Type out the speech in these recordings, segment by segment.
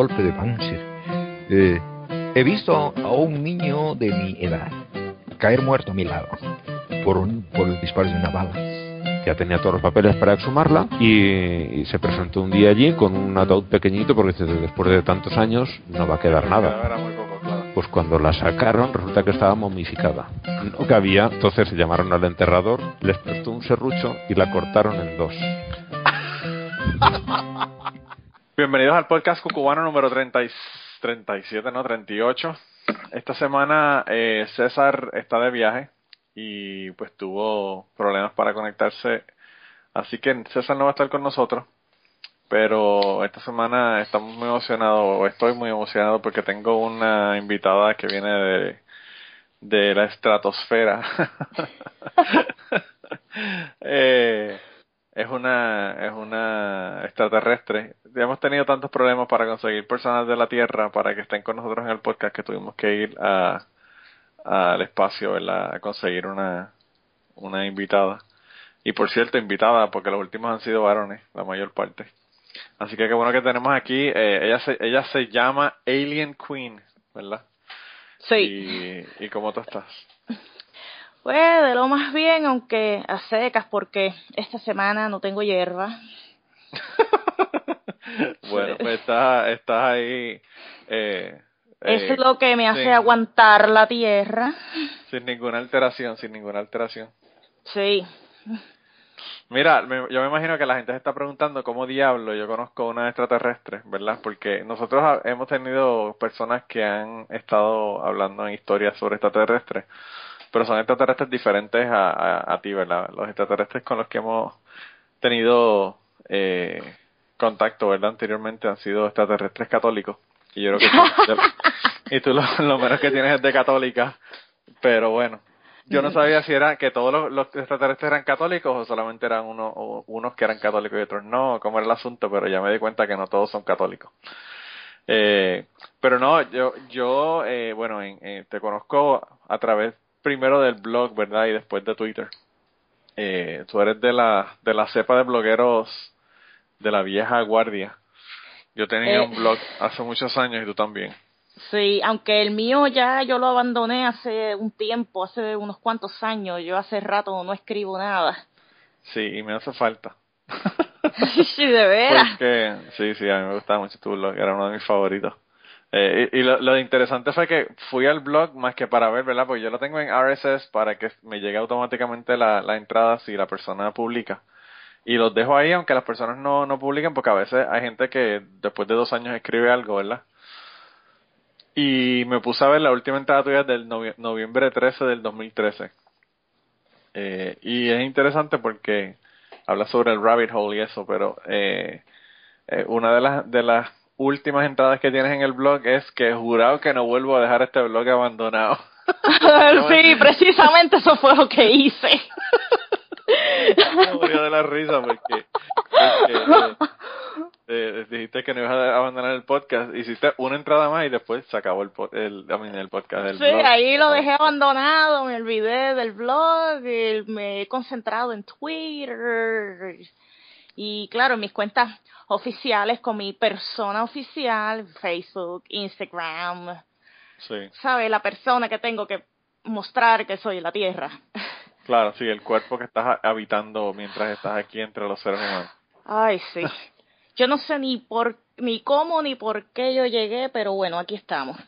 golpe de Panzer. Eh, he visto a un niño de mi edad caer muerto a mi lado por, un, por el disparo de una bala. Ya tenía todos los papeles para exhumarla y, y se presentó un día allí con un ataúd pequeñito porque dice, después de tantos años no va a quedar nada. Pues cuando la sacaron resulta que estaba momificada. No cabía, entonces se llamaron al enterrador, les prestó un serrucho y la cortaron en dos. Bienvenidos al podcast cucubano número 30 y- 37, no, 38. Esta semana eh, César está de viaje y pues tuvo problemas para conectarse. Así que César no va a estar con nosotros. Pero esta semana estamos muy emocionados, o estoy muy emocionado porque tengo una invitada que viene de, de la estratosfera. eh, es una es una extraterrestre. Ya hemos tenido tantos problemas para conseguir personas de la Tierra para que estén con nosotros en el podcast que tuvimos que ir a al espacio, ¿verdad? A conseguir una una invitada. Y por cierto, invitada porque los últimos han sido varones, la mayor parte. Así que qué bueno que tenemos aquí. eh, ella se ella se llama Alien Queen, ¿verdad? Sí. Y, y cómo tú estás. Pues de lo más bien, aunque a secas, porque esta semana no tengo hierba. bueno, pues estás, estás ahí eh, Eso eh, es lo que me hace sin- aguantar la tierra. sin ninguna alteración, sin ninguna alteración. Sí. Mira, me- yo me imagino que la gente se está preguntando cómo diablo yo conozco una extraterrestre, ¿verdad? Porque nosotros ha- hemos tenido personas que han estado hablando en historias sobre extraterrestres, pero son extraterrestres diferentes a, a, a ti, ¿verdad? Los extraterrestres con los que hemos tenido eh, contacto, ¿verdad? Anteriormente han sido extraterrestres católicos. Y yo creo que tú, y tú lo, lo menos que tienes es de católica, pero bueno. Yo no sabía si era que todos los, los extraterrestres eran católicos o solamente eran uno, o unos que eran católicos y otros no, cómo era el asunto, pero ya me di cuenta que no todos son católicos. Eh, pero no, yo, yo eh, bueno, en- eh, te conozco a través primero del blog, ¿verdad? Y después de Twitter. Eh, tú eres de la, de la cepa de blogueros de la vieja guardia. Yo tenía Eh. un blog hace muchos años y tú también. Sí, aunque el mío ya yo lo abandoné hace un tiempo, hace unos cuantos años. Yo hace rato no escribo nada. Sí, y me hace falta. sí, de veras. Porque, sí, sí, a mí me gustaba mucho tu blog, era uno de mis favoritos. Eh, y y lo, lo interesante fue que fui al blog más que para ver, ¿verdad? Porque yo lo tengo en RSS para que me llegue automáticamente la, la entrada si la persona publica. Y los dejo ahí, aunque las personas no, no publiquen, porque a veces hay gente que después de dos años escribe algo, ¿verdad? Y me puse a ver la última entrada tuya del novie- noviembre 13 del 2013. Eh, y es interesante porque habla sobre el rabbit hole y eso, pero eh, eh, una de las de las últimas entradas que tienes en el blog es que jurado que no vuelvo a dejar este blog abandonado. sí, precisamente eso fue lo que hice. Me murió de la risa porque, porque, eh, eh, dijiste que no ibas a abandonar el podcast, hiciste una entrada más y después se acabó el, el, el podcast del Sí, blog. ahí lo dejé abandonado, me olvidé del blog, me he concentrado en Twitter y claro, mis cuentas oficiales con mi persona oficial, Facebook, Instagram, Sí, ¿sabe? La persona que tengo que mostrar que soy la Tierra. claro, sí, el cuerpo que estás habitando mientras estás aquí entre los seres humanos. Ay, sí. Yo no sé ni por ni cómo ni por qué yo llegué, pero bueno, aquí estamos.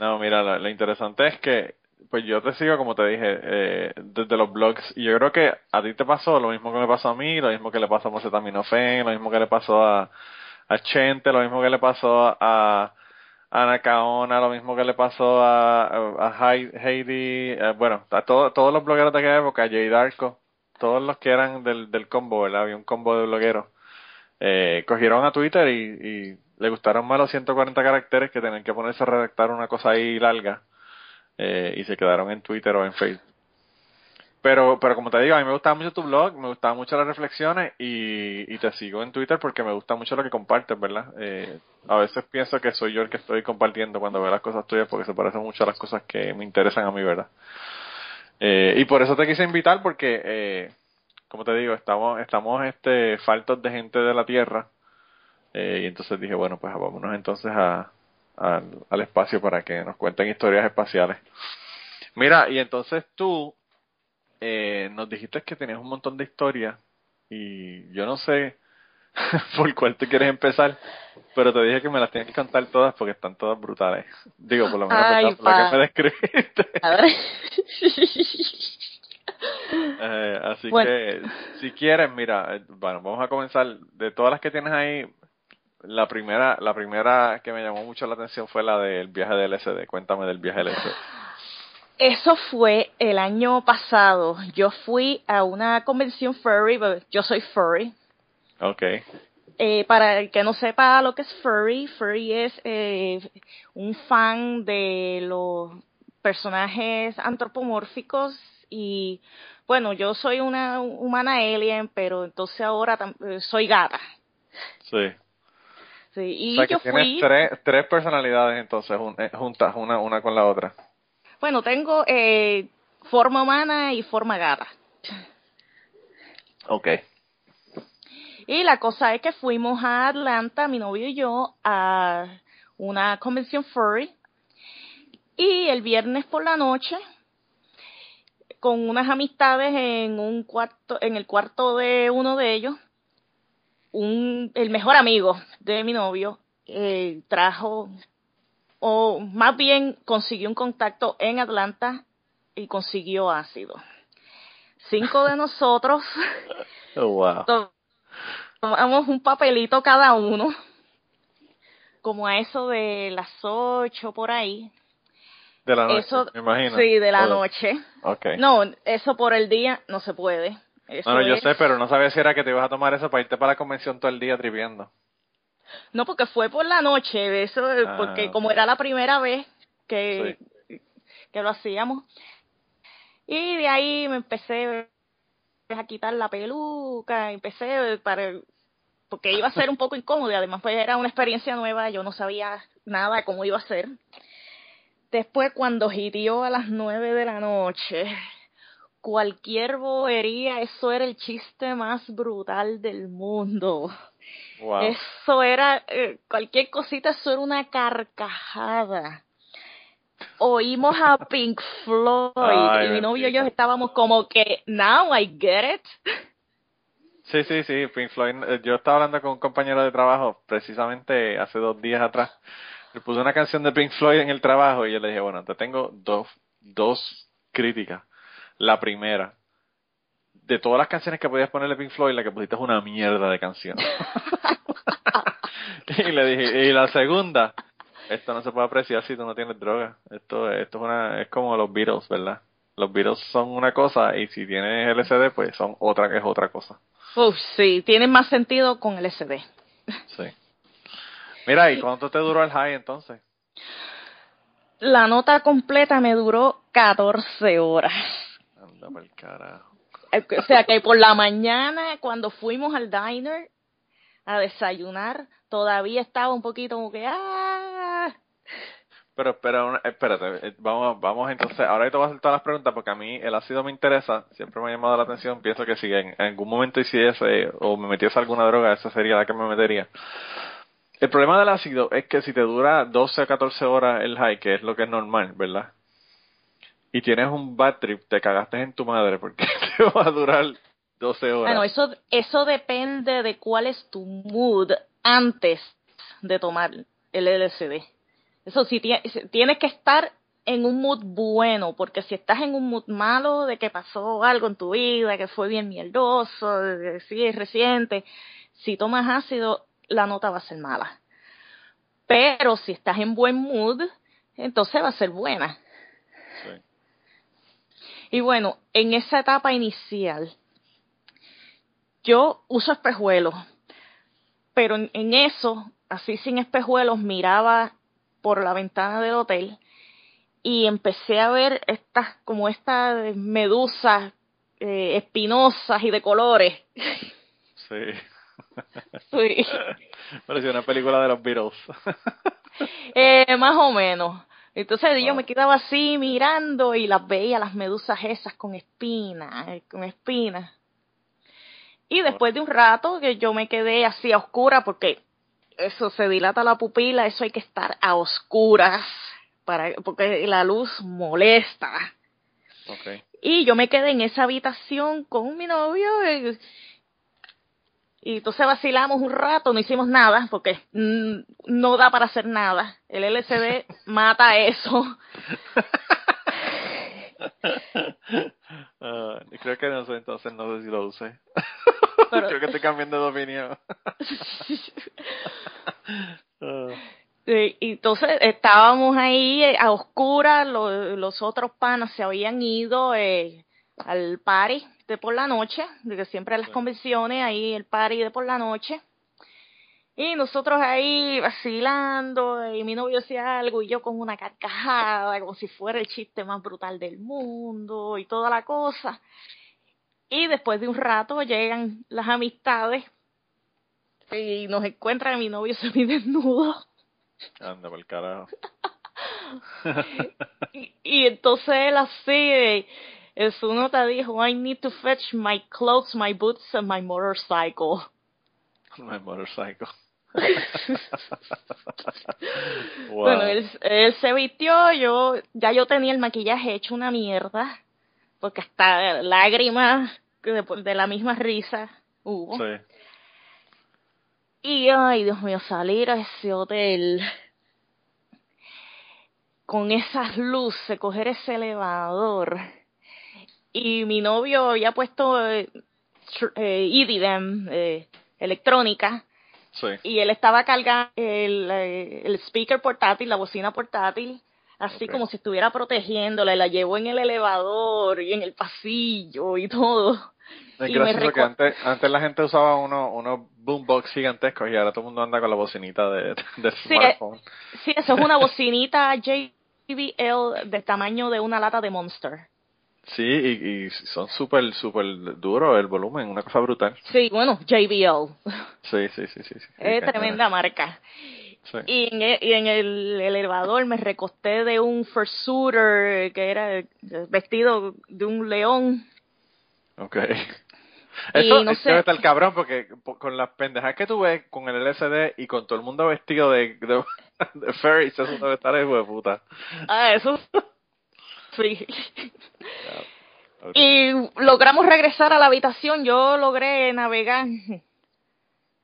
No, mira, lo, lo interesante es que, pues yo te sigo, como te dije, eh, desde los blogs, y yo creo que a ti te pasó lo mismo que me pasó a mí, lo mismo que le pasó a Mosetaminofen, lo mismo que le pasó a, Chente, lo mismo que le pasó a, a Nakaona, lo mismo que le pasó a, a Hei- Heidi, eh, bueno, a todo- todos los blogueros de aquella época, a Jay Darko, todos los que eran del, del combo, ¿verdad? Había un combo de blogueros. Eh, cogieron a Twitter y, y le gustaron más los 140 caracteres que tenían que ponerse a redactar una cosa ahí larga eh, y se quedaron en Twitter o en Facebook. Pero, pero como te digo, a mí me gustaba mucho tu blog, me gustaban mucho las reflexiones y, y te sigo en Twitter porque me gusta mucho lo que compartes, ¿verdad? Eh, a veces pienso que soy yo el que estoy compartiendo cuando veo las cosas tuyas porque se parecen mucho a las cosas que me interesan a mí, ¿verdad? Eh, y por eso te quise invitar porque, eh, como te digo, estamos, estamos este, faltos de gente de la Tierra. Eh, y entonces dije, bueno, pues vámonos entonces a, al espacio para que nos cuenten historias espaciales. Mira, y entonces tú eh, nos dijiste que tenías un montón de historias y yo no sé por cuál te quieres empezar, pero te dije que me las tienes que contar todas porque están todas brutales. Digo, por lo menos por la que me describiste. eh, así que, si quieres, mira, eh, bueno, vamos a comenzar. De todas las que tienes ahí, la primera, la primera que me llamó mucho la atención fue la del viaje del LSD. Cuéntame del viaje del LSD. Eso fue el año pasado. Yo fui a una convención furry, yo soy furry. Ok. Eh, para el que no sepa lo que es furry, furry es eh, un fan de los personajes antropomórficos y bueno, yo soy una humana alien, pero entonces ahora eh, soy gata. Sí. Sí, y yo tienes tres, tres personalidades entonces juntas, una, una con la otra. Bueno, tengo eh, forma humana y forma gata. Ok. Y la cosa es que fuimos a Atlanta, mi novio y yo, a una convención furry. Y el viernes por la noche, con unas amistades en un cuarto, en el cuarto de uno de ellos, un, el mejor amigo de mi novio eh, trajo o más bien consiguió un contacto en Atlanta y consiguió ácido. Cinco de nosotros oh, tomamos un papelito cada uno, como a eso de las ocho por ahí. De la noche, me imagino. Sí, de la noche. Okay. No, eso por el día no se puede. Eso yo sé, pero no sabía si era que te ibas a tomar eso para irte para la convención todo el día triviendo. No, porque fue por la noche, eso, eh, porque ah, como era la primera vez que, que lo hacíamos. Y de ahí me empecé a quitar la peluca, empecé para porque iba a ser un poco incómodo y además pues era una experiencia nueva, yo no sabía nada de cómo iba a ser. Después cuando girió a las nueve de la noche, cualquier bobería, eso era el chiste más brutal del mundo. Eso era, eh, cualquier cosita, eso era una carcajada. Oímos a Pink Floyd y mi novio y yo estábamos como que, now I get it. Sí, sí, sí, Pink Floyd. Eh, yo estaba hablando con un compañero de trabajo precisamente hace dos días atrás. Le puse una canción de Pink Floyd en el trabajo y yo le dije, bueno, te tengo dos, dos críticas. La primera, de todas las canciones que podías ponerle Pink Floyd, la que pusiste es una mierda de canción. y le dije, y la segunda, esto no se puede apreciar si tú no tienes droga. Esto, esto es una, es como los Beatles, ¿verdad? Los Beatles son una cosa y si tienes LSD, pues son otra que es otra cosa. Uf, sí, tiene más sentido con LSD. Sí. Mira, ¿y cuánto te duró el high entonces? La nota completa me duró 14 horas. Anda el carajo. Eh, o sea que por la mañana, cuando fuimos al diner a desayunar, todavía estaba un poquito como que, ¡ah! Pero, pero, espérate, eh, vamos, vamos entonces, ahora te voy a hacer todas las preguntas porque a mí el ácido me interesa, siempre me ha llamado la atención, pienso que si en, algún momento hiciese o me metiese alguna droga, esa sería la que me metería. El problema del ácido es que si te dura 12 a 14 horas el high, que es lo que es normal, ¿verdad? Y tienes un bad trip, te cagaste en tu madre porque te va a durar 12 horas. Bueno, eso, eso depende de cuál es tu mood antes de tomar el LSD. Eso sí, tienes que estar en un mood bueno, porque si estás en un mood malo de que pasó algo en tu vida, que fue bien mierdoso, de sí, es reciente, si tomas ácido, la nota va a ser mala. Pero si estás en buen mood, entonces va a ser buena. Y bueno, en esa etapa inicial, yo uso espejuelos, pero en, eso, así sin espejuelos, miraba por la ventana del hotel y empecé a ver estas, como estas medusas eh, espinosas y de colores. Sí. sí. Parecía una película de los Beatles. eh, más o menos. Entonces yo me quedaba así mirando y las veía, las medusas esas con espinas, eh, con espinas. Y después de un rato que yo me quedé así a oscura porque eso se dilata la pupila, eso hay que estar a oscuras para porque la luz molesta. Ok. Y yo me quedé en esa habitación con mi novio y, entonces vacilamos un rato, no hicimos nada porque mm, no da para hacer nada. El LCD mata eso. Ah, creo que no sé, entonces no sé si lo usé. Pero- creo que estoy cambiando de opinión. Y entonces estábamos ahí eh, a oscuras, lo- los otros panas se habían ido eh, al party de por la noche, de que siempre en las convenciones ahí el party de por la noche. Y nosotros ahí vacilando, y mi novio hacía algo, y yo con una carcajada, como si fuera el chiste más brutal del mundo, y toda la cosa. Y después de un rato llegan las amistades, y nos encuentran a mi novio semidesnudo. anda por el carajo. Y, y entonces él así, en su nota dijo, I need to fetch my clothes, my boots and my motorcycle. My motorcycle. wow. Bueno, él, él se vistió, yo, ya yo tenía el maquillaje hecho una mierda, porque hasta lágrimas de, de la misma risa hubo. Sí. Y ay, Dios mío, salir a ese hotel con esas luces, coger ese elevador. Y mi novio había puesto eh, tr- eh, EDM, eh, electrónica, Sí. y él estaba cargando el, eh, el speaker portátil, la bocina portátil, así como si estuviera protegiéndola, y la llevó en el elevador y en el pasillo y todo. Es Y gracioso que antes, antes la gente usaba unos unos boombox gigantescos y ahora todo el mundo anda con la bocinita de, de Sí, eh, smartphone. Sí, eso es una bocinita JBL del tamaño de una lata de Monster. Sí, y, y son súper, súper duros el volumen, una cosa brutal. Sí, bueno, JBL. Sí, sí, sí, sí. sí. Es tremenda marca. Sí. Y en, e- y en el, elevador me recosté de un fursuiter que era vestido de un león. Ok. Eso no sé- debe estar cabrón porque po- con las pendejas que tú ves con el LSD y con todo el mundo vestido de, de, de furries, eso debe estar hijo de puta. Ah, eso. Sí. Y logramos regresar a la habitación. Yo logré navegar,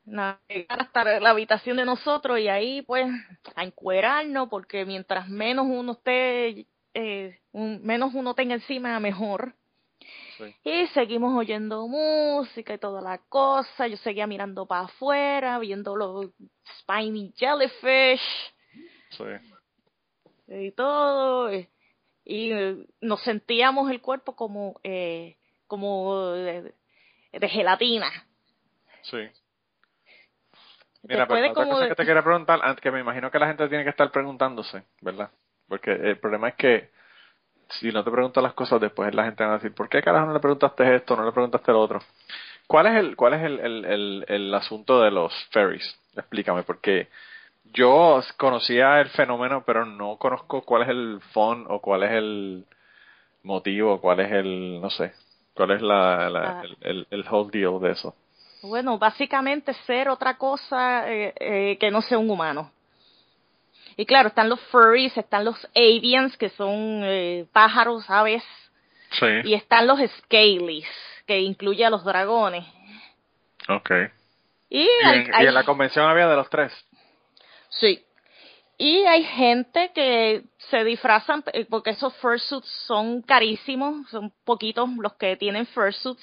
navegar hasta la habitación de nosotros y ahí pues a encuerarnos porque mientras menos uno esté, eh, un- menos uno tenga encima, mejor. Sí. Y seguimos oyendo música y toda la cosa. Yo seguía mirando para afuera, viendo los spiny jellyfish Sí. y todo eh, y eh, nos sentíamos el cuerpo como eh, como de, de gelatina Sí. Mira, pero de otra cosa de- que te quería preguntar, que me imagino que la gente tiene que estar preguntándose, ¿verdad? Porque el problema es que si no te preguntas las cosas, después la gente va a decir, ¿por qué carajo no le preguntaste esto, no le preguntaste lo otro? ¿Cuál es el, cuál es el, el, el, el asunto de los ferries? Explícame, porque yo conocía el fenómeno, pero no conozco cuál es el fun o cuál es el motivo, cuál es el, no sé, cuál es la, la- Ah. el, el, el whole deal de eso. bueno básicamente ser otra cosa eh, eh, que no sea un humano y claro están los furries están los avians que son eh, pájaros aves Sí. y están los scalies que incluye a los dragones Okay. y, Y hay- en, y hay- en la convención había de los tres. Sí. Y hay gente que se disfrazan eh, porque esos fursuits son carísimos, son poquitos los que tienen fursuits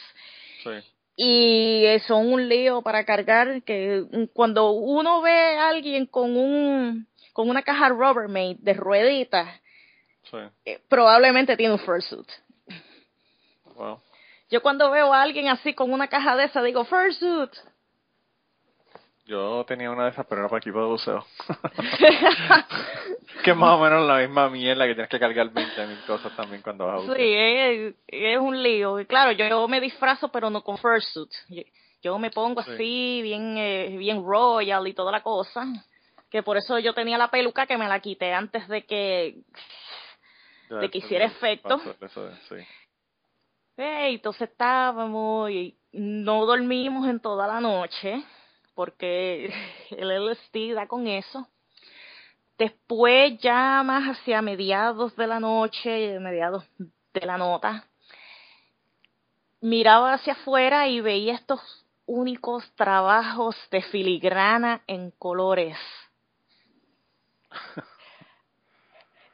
Sí. y eh, son un lío para cargar que cuando uno ve a alguien con un con una caja Rubbermaid de rueditas, Sí. eh, probablemente tiene un fursuit. Wow. Yo cuando veo a alguien así con una caja de esa digo fursuit. Yo tenía una de esas, pero era para equipo de buceo. que es más o menos la misma mierda que tienes que cargar 20.000 cosas también cuando vas a bucear. Sí, es, es un lío. Claro, yo, yo me disfrazo, pero no con fursuit. Yo, yo me pongo Sí. así, bien, eh, bien royal y toda la cosa. Que por eso yo tenía la peluca que me la quité antes de que... Ya, de que hiciera efecto. eso es, sí. Hey, entonces estábamos y no dormimos en toda la noche porque el LSD da con eso. Después ya más hacia mediados de la noche, mediados de la nota, miraba hacia afuera y veía estos únicos trabajos de filigrana en colores.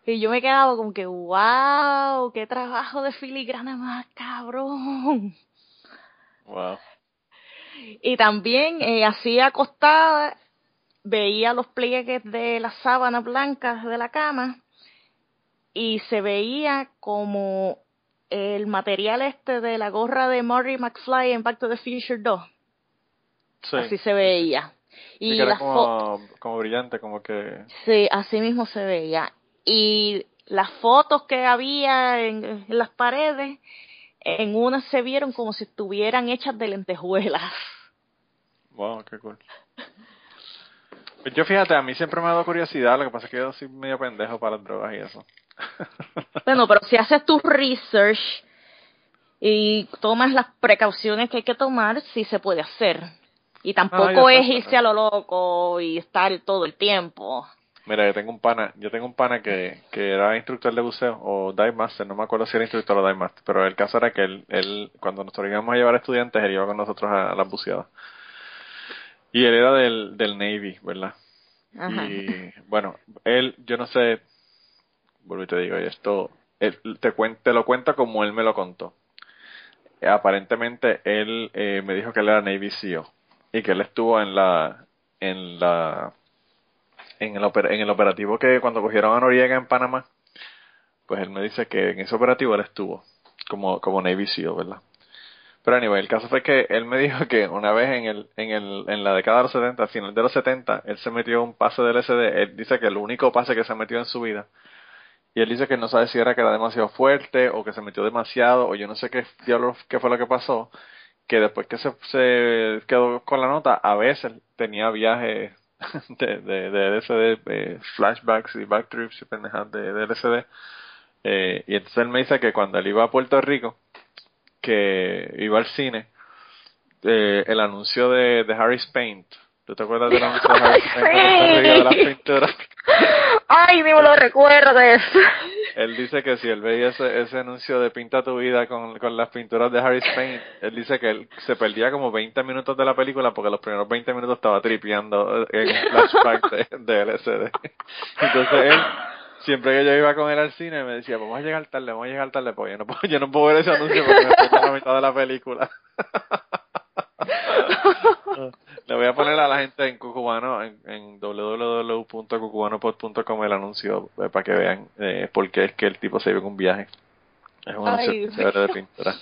Y yo me quedaba como que, wow, qué trabajo de filigrana más cabrón. Wow. Y también eh, así acostada veía los pliegues de las sábanas blancas de la cama y se veía como el material este de la gorra de Marty McFly en Back to the Future 2. Sí. Así se veía. Y que era como, como brillante, como que... Sí, así mismo se veía. Y las fotos que había en, en las paredes, en unas se vieron como si estuvieran hechas de lentejuelas. Wow, qué cool. Yo fíjate, a mí siempre me ha dado curiosidad, lo que pasa es que yo soy medio pendejo para las drogas y eso. Bueno, pero si haces tu research y tomas las precauciones que hay que tomar, sí se puede hacer. Y tampoco yo es irse a lo loco y estar todo el tiempo. Mira, yo tengo un pana, yo tengo un pana que, que era instructor de buceo o dive master, no me acuerdo si era instructor o dive master, pero el caso era que él, él cuando nosotros íbamos a llevar estudiantes, él iba con nosotros a, a las buceadas. Y él era del, del Navy, ¿verdad? Ajá. Y bueno, él, yo no sé, vuelvo y te digo, esto, él te, cuen- te lo cuenta como él me lo contó. Aparentemente él eh, me dijo que él era Navy SEAL y que él estuvo en la, en la, en el, oper- en el operativo que cuando cogieron a Noriega en Panamá, pues él me dice que en ese operativo él estuvo como, como Navy SEAL, ¿verdad? Pero anyway, el caso fue que él me dijo que una vez en el, en el, en la década de los 70, al final de los 70, él se metió un pase del LSD, él dice que el único pase que se metió en su vida, y él dice que no sabe si era que era demasiado fuerte, o que se metió demasiado, o yo no sé qué qué fue lo que pasó, que después que se, quedó con la nota, a veces tenía viajes de, de, de LSD, eh, flashbacks y backtrips y pendejadas de, de LSD, eh, y entonces él me dice que cuando él iba a Puerto Rico, que iba al cine, eh, el anuncio de, de Harris Paint. ¿Tú te acuerdas del anuncio de Harris Paint? de las? Ay, ni me lo recuerdes. Él dice que si él veía ese, ese anuncio de Pinta tu vida con, con las pinturas de Harris Paint, él dice que él se perdía como 20 minutos de la película porque los primeros 20 minutos estaba tripeando en flashback de, de LSD. Entonces él, siempre que yo iba con él al cine, me decía, vamos a llegar tarde, vamos a llegar tarde, porque yo no puedo, yo no puedo ver ese anuncio porque me pierdo la mitad de la película. Le voy a poner a la gente en Cucubano, en, en www.cucubanopod.com el anuncio eh, para que vean eh, por qué es que el tipo se iba en un viaje. Es un anuncio de pintura.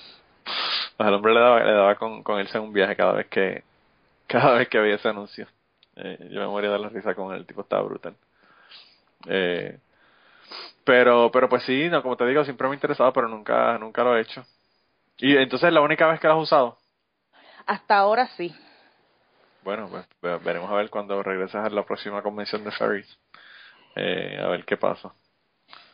Pues al hombre le daba, le daba con, con irse en un viaje cada vez que cada vez que veía ese anuncio. Eh, yo me moría de la risa con él, el tipo estaba brutal. Eh, pero pero pues sí, no, como te digo, siempre me ha interesado, pero nunca nunca lo he hecho. Y entonces la única vez que lo has usado. Hasta ahora sí. Bueno, pues ve- veremos a ver cuando regreses a la próxima convención de Ferries. Eh, a ver qué pasa.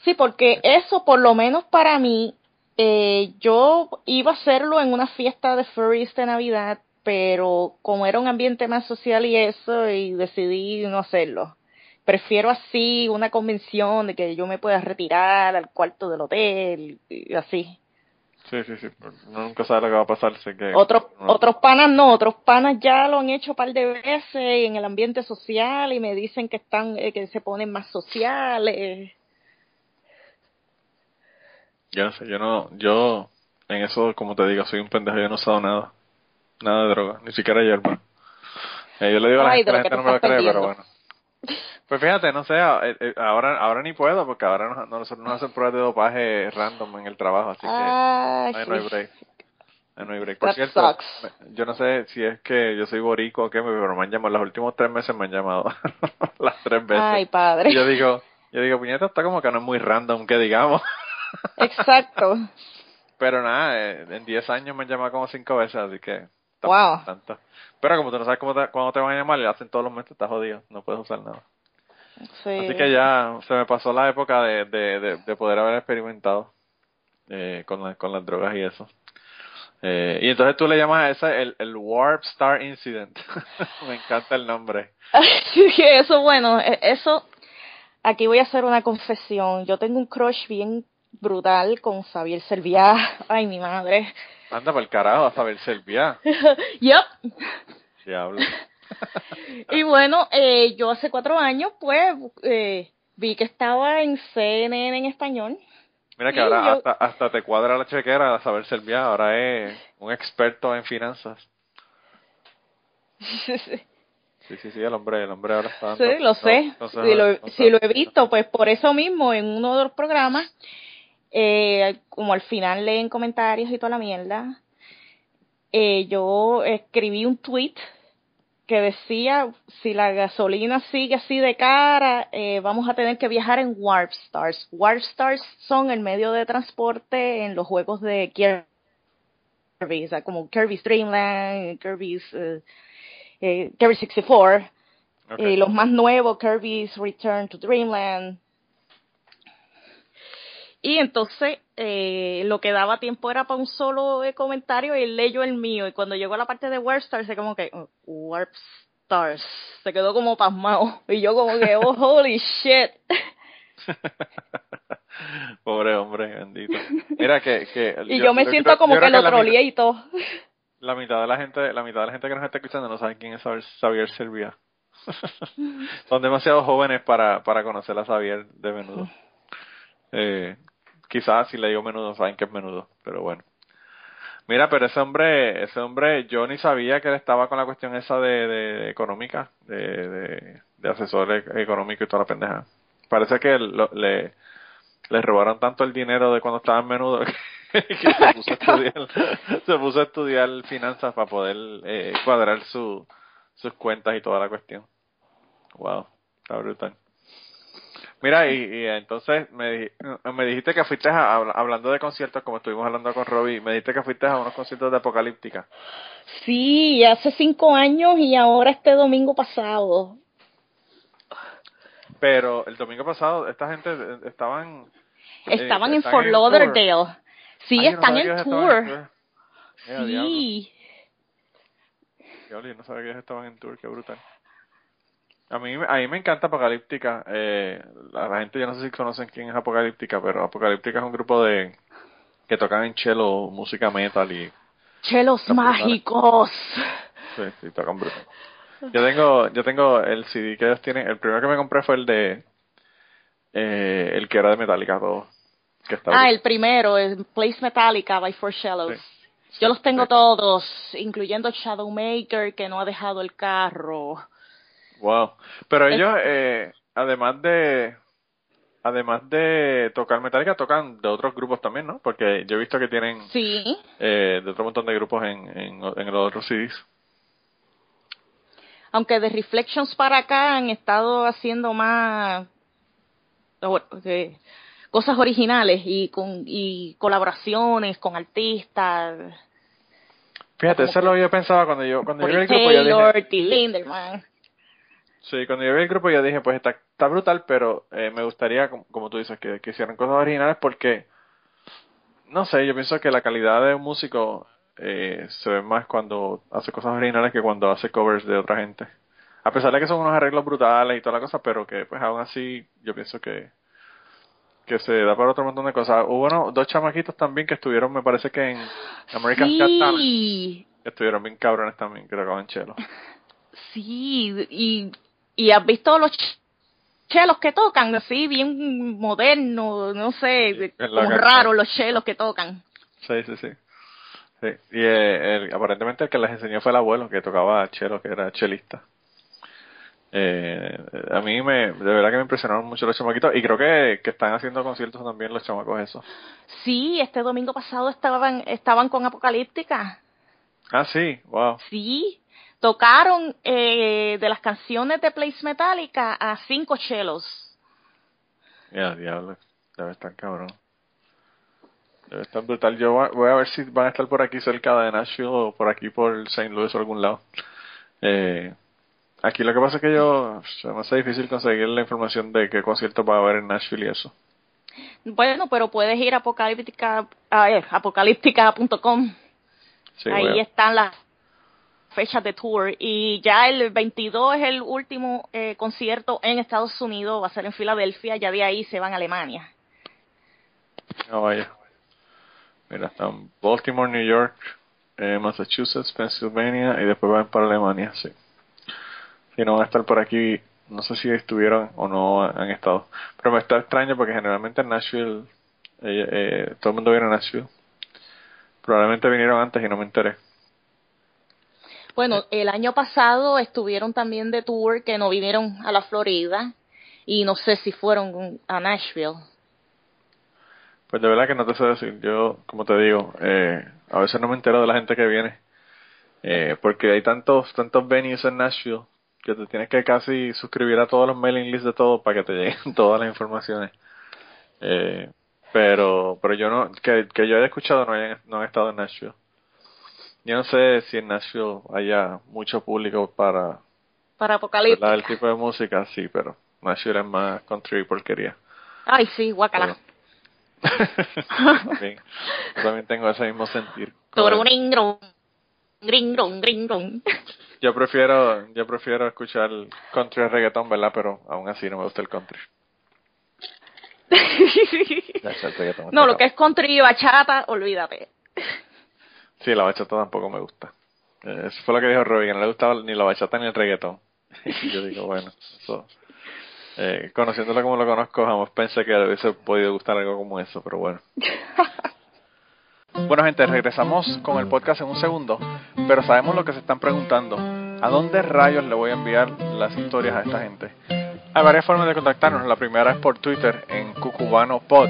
Sí, porque eso, por lo menos para mí, eh, yo iba a hacerlo en una fiesta de furries de Navidad, pero como era un ambiente más social y eso, y decidí no hacerlo. Prefiero así una convención de que yo me pueda retirar al cuarto del hotel y así. Sí, sí, sí. Uno nunca sabe lo que va a pasar. Así que Otros, otros panas no, otros panas ya lo han hecho un par de veces en el ambiente social y me dicen que están, eh, que se ponen más sociales. Yo no sé, yo no, yo en eso, como te digo, soy un pendejo, yo no he usado nada. Nada de droga, ni siquiera hierba. Eh, yo le digo a la Ay, gente, la gente te no me lo cree, pero bueno. Pues fíjate, no sé, eh, eh, ahora ahora ni puedo porque ahora nos- nosotros nos hacen pruebas de dopaje random en el trabajo, así que Ay, ahí no hay break. Ahí no hay break. Por cierto, sucks. yo no sé si es que yo soy borico o qué, pero me han llamado, los últimos tres meses me han llamado, las tres veces. Ay, padre. Y yo digo, yo digo, puñeta, está como que no es muy random que digamos. Exacto. Pero nada, eh, en 10 años me han llamado como 5 veces, así que Wow. es tanto. Pero como tú no sabes cómo te, cuándo te van a llamar y lo hacen todos los meses, estás jodido, no puedes usar nada. Sí. Así que ya se me pasó la época de, de, de, de poder haber experimentado eh, con, la- con las drogas y eso. Eh, y entonces tú le llamas a ese el, el Warp Star Incident. Me encanta el nombre. eso, bueno, e, eso, aquí voy a hacer una confesión. Yo tengo un crush bien brutal con Xavier Serviá. Ay, mi madre. Anda por el carajo a Xavier Serviá. yep. Diablo. y bueno, eh, yo hace cuatro años, pues, eh, vi que estaba en CNN en español. Mira que ahora hasta, hasta te cuadra la chequera a saber Serviá, ahora es un experto en finanzas. Sí, sí, sí, el hombre, el hombre ahora está Sí, lo sé. si, lo, si lo he visto, pues por eso mismo en uno de los programas, eh, como al final leen comentarios y toda la mierda, eh, yo escribí un tweet que decía, si la gasolina sigue así de cara, eh, vamos a tener que viajar en Warp Stars. Warp Stars son el medio de transporte en los juegos de Kirby, o sea, como Kirby's Dreamland, Kirby's... Uh, eh, Kirby 64, y los más nuevos, Kirby's Return to Dreamland. Y entonces eh, lo que daba tiempo era para un solo eh, comentario y leyó el mío. Y cuando llegó a la parte de Warp Stars, se como que, oh, Warp Stars, se quedó como pasmado. Y yo como que, oh, holy shit. Pobre hombre, bendito. Mira que... que y yo, me siento como que lo troleé y todo la mitad de la gente, la mitad de la gente que nos está escuchando no sabe quién es Xavier Servia. Son demasiado jóvenes para, para conocer a Xavier de menudo. Eh, quizás si le digo menudo saben que es menudo, pero bueno. Mira, pero ese hombre, ese hombre, yo ni sabía que él estaba con la cuestión esa de, de, económica, de, de, de, asesor económico y toda la pendeja. Parece que le, le robaron tanto el dinero de cuando estaba en menudo que se puso a estudiar, se puso a estudiar finanzas para poder eh, cuadrar su, sus cuentas y toda la cuestión. Wow, está brutal. Mira, y, entonces me, me dijiste que fuiste a, hablando de conciertos, como estuvimos hablando con Robbie, me dijiste que fuiste a unos conciertos de Apocalíptica. Sí, hace cinco años y ahora este domingo pasado. Pero el domingo pasado esta gente estaban... Eh, estaban en Fort Lauderdale. Sí, están en tour. Sí. Yo no sabía que ellos estaban en tour, qué brutal. A mí, a mí me encanta Apocalíptica. Eh, la, gente, yo no sé si conocen quién es Apocalíptica, pero Apocalíptica es un grupo de que tocan en cello música metal y... Chelos mágicos. Sí, sí, tocan brutal. Yo tengo, yo tengo el CD que ellos tienen. El primero que me compré fue el de... Eh, el que era de Metallica, todo ah, el primero, el Place Metallica by Four Shallows. Yo los tengo todos, incluyendo Shadowmaker, que no ha dejado el carro. Wow. Pero ellos, eh, además de además de tocar Metallica, tocan de otros grupos también, ¿no? Porque yo he visto que tienen sí. eh, de otro montón de grupos en, en, en los otros CDs. Aunque de Reflections para acá han estado haciendo más cosas originales y con y colaboraciones con artistas. Fíjate, eso es lo que yo pensaba cuando yo cuando yo vi el grupo yo dije, Sí, cuando yo vi el grupo yo dije, pues está, está brutal, pero eh, me gustaría, como, tú dices, que, que hicieran cosas originales porque, no sé, yo pienso que la calidad de un músico eh, se ve más cuando hace cosas originales que cuando hace covers de otra gente. A pesar de que son unos arreglos brutales y toda la cosa, pero que pues aún así yo pienso que que se da para otro montón de cosas. Hubo dos chamaquitos también que estuvieron, me parece que en American sí. estuvieron bien cabrones también, que tocaban chelo. Sí, y, y has visto los chelos que tocan, así, bien modernos, no sé, como raros los chelos que tocan. Sí, sí, sí. sí. Y eh, aparentemente el que les enseñó fue el abuelo, que tocaba chelo, que era chelista. Eh, a mí me, de verdad que me impresionaron mucho los chamaquitos y creo que, que están haciendo conciertos también los chamacos eso. Sí, este domingo pasado estaban, estaban con Apocalíptica. Ah, sí, wow. Sí, tocaron eh, de las canciones de Place Metallica a cinco chelos. Ya, diablo, debe estar cabrón. Debe estar brutal. Yo voy a ver si van a estar por aquí cerca de Nashville o por aquí por St. Louis o algún lado. Eh, Aquí lo que pasa es que yo se me hace difícil conseguir la información de qué concierto va a haber en Nashville y eso. Bueno, pero puedes ir a apocalíptica, a apocalíptica.com Sí, Ahí voy a- están las fechas de tour y ya el 22 es el último eh, concierto en Estados Unidos, va a ser en Filadelfia, ya de ahí se van a Alemania. No vaya. Mira, están Baltimore, New York, eh, Massachusetts, Pennsylvania y después van para Alemania, sí. Si no van a estar por aquí, no sé si estuvieron o no han estado. Pero me está extraño porque generalmente en Nashville, eh, eh, todo el mundo viene a Nashville. Probablemente vinieron antes y no me enteré. Bueno, el año pasado estuvieron también de tour que no vinieron a la Florida y no sé si fueron a Nashville. Pues de verdad que no te sé decir. Yo, como te digo, eh, a veces no me entero de la gente que viene. Eh, porque hay tantos tantos venues en Nashville que te tienes que casi suscribir a todos los mailing lists de todo para que te lleguen todas las informaciones. Eh, pero pero yo no, que, que yo haya escuchado no, hayan, no han estado en Nashville. Yo no sé si en Nashville haya mucho público para Para. Apocalipsis. el tipo de música, sí, pero Nashville es más country y porquería. Ay, sí, guacala. también, también tengo ese mismo sentir. Yo prefiero, yo prefiero escuchar country y reggaetón, ¿verdad? Pero aún así no me gusta el country. No, lo que es country y bachata, olvídate. Sí, la bachata tampoco me gusta. Eh, Eso fue lo que dijo Robbie, que no le gustaba ni la bachata ni el reggaetón. Yo digo, bueno, eso... Eh, conociéndolo como lo conozco, jamás pensé que le hubiese podido gustar algo como eso, pero bueno. Bueno, gente, regresamos con el podcast en un segundo, pero sabemos lo que se están preguntando. ¿A dónde rayos le voy a enviar las historias a esta gente? Hay varias formas de contactarnos. La primera es por Twitter en cucubanopod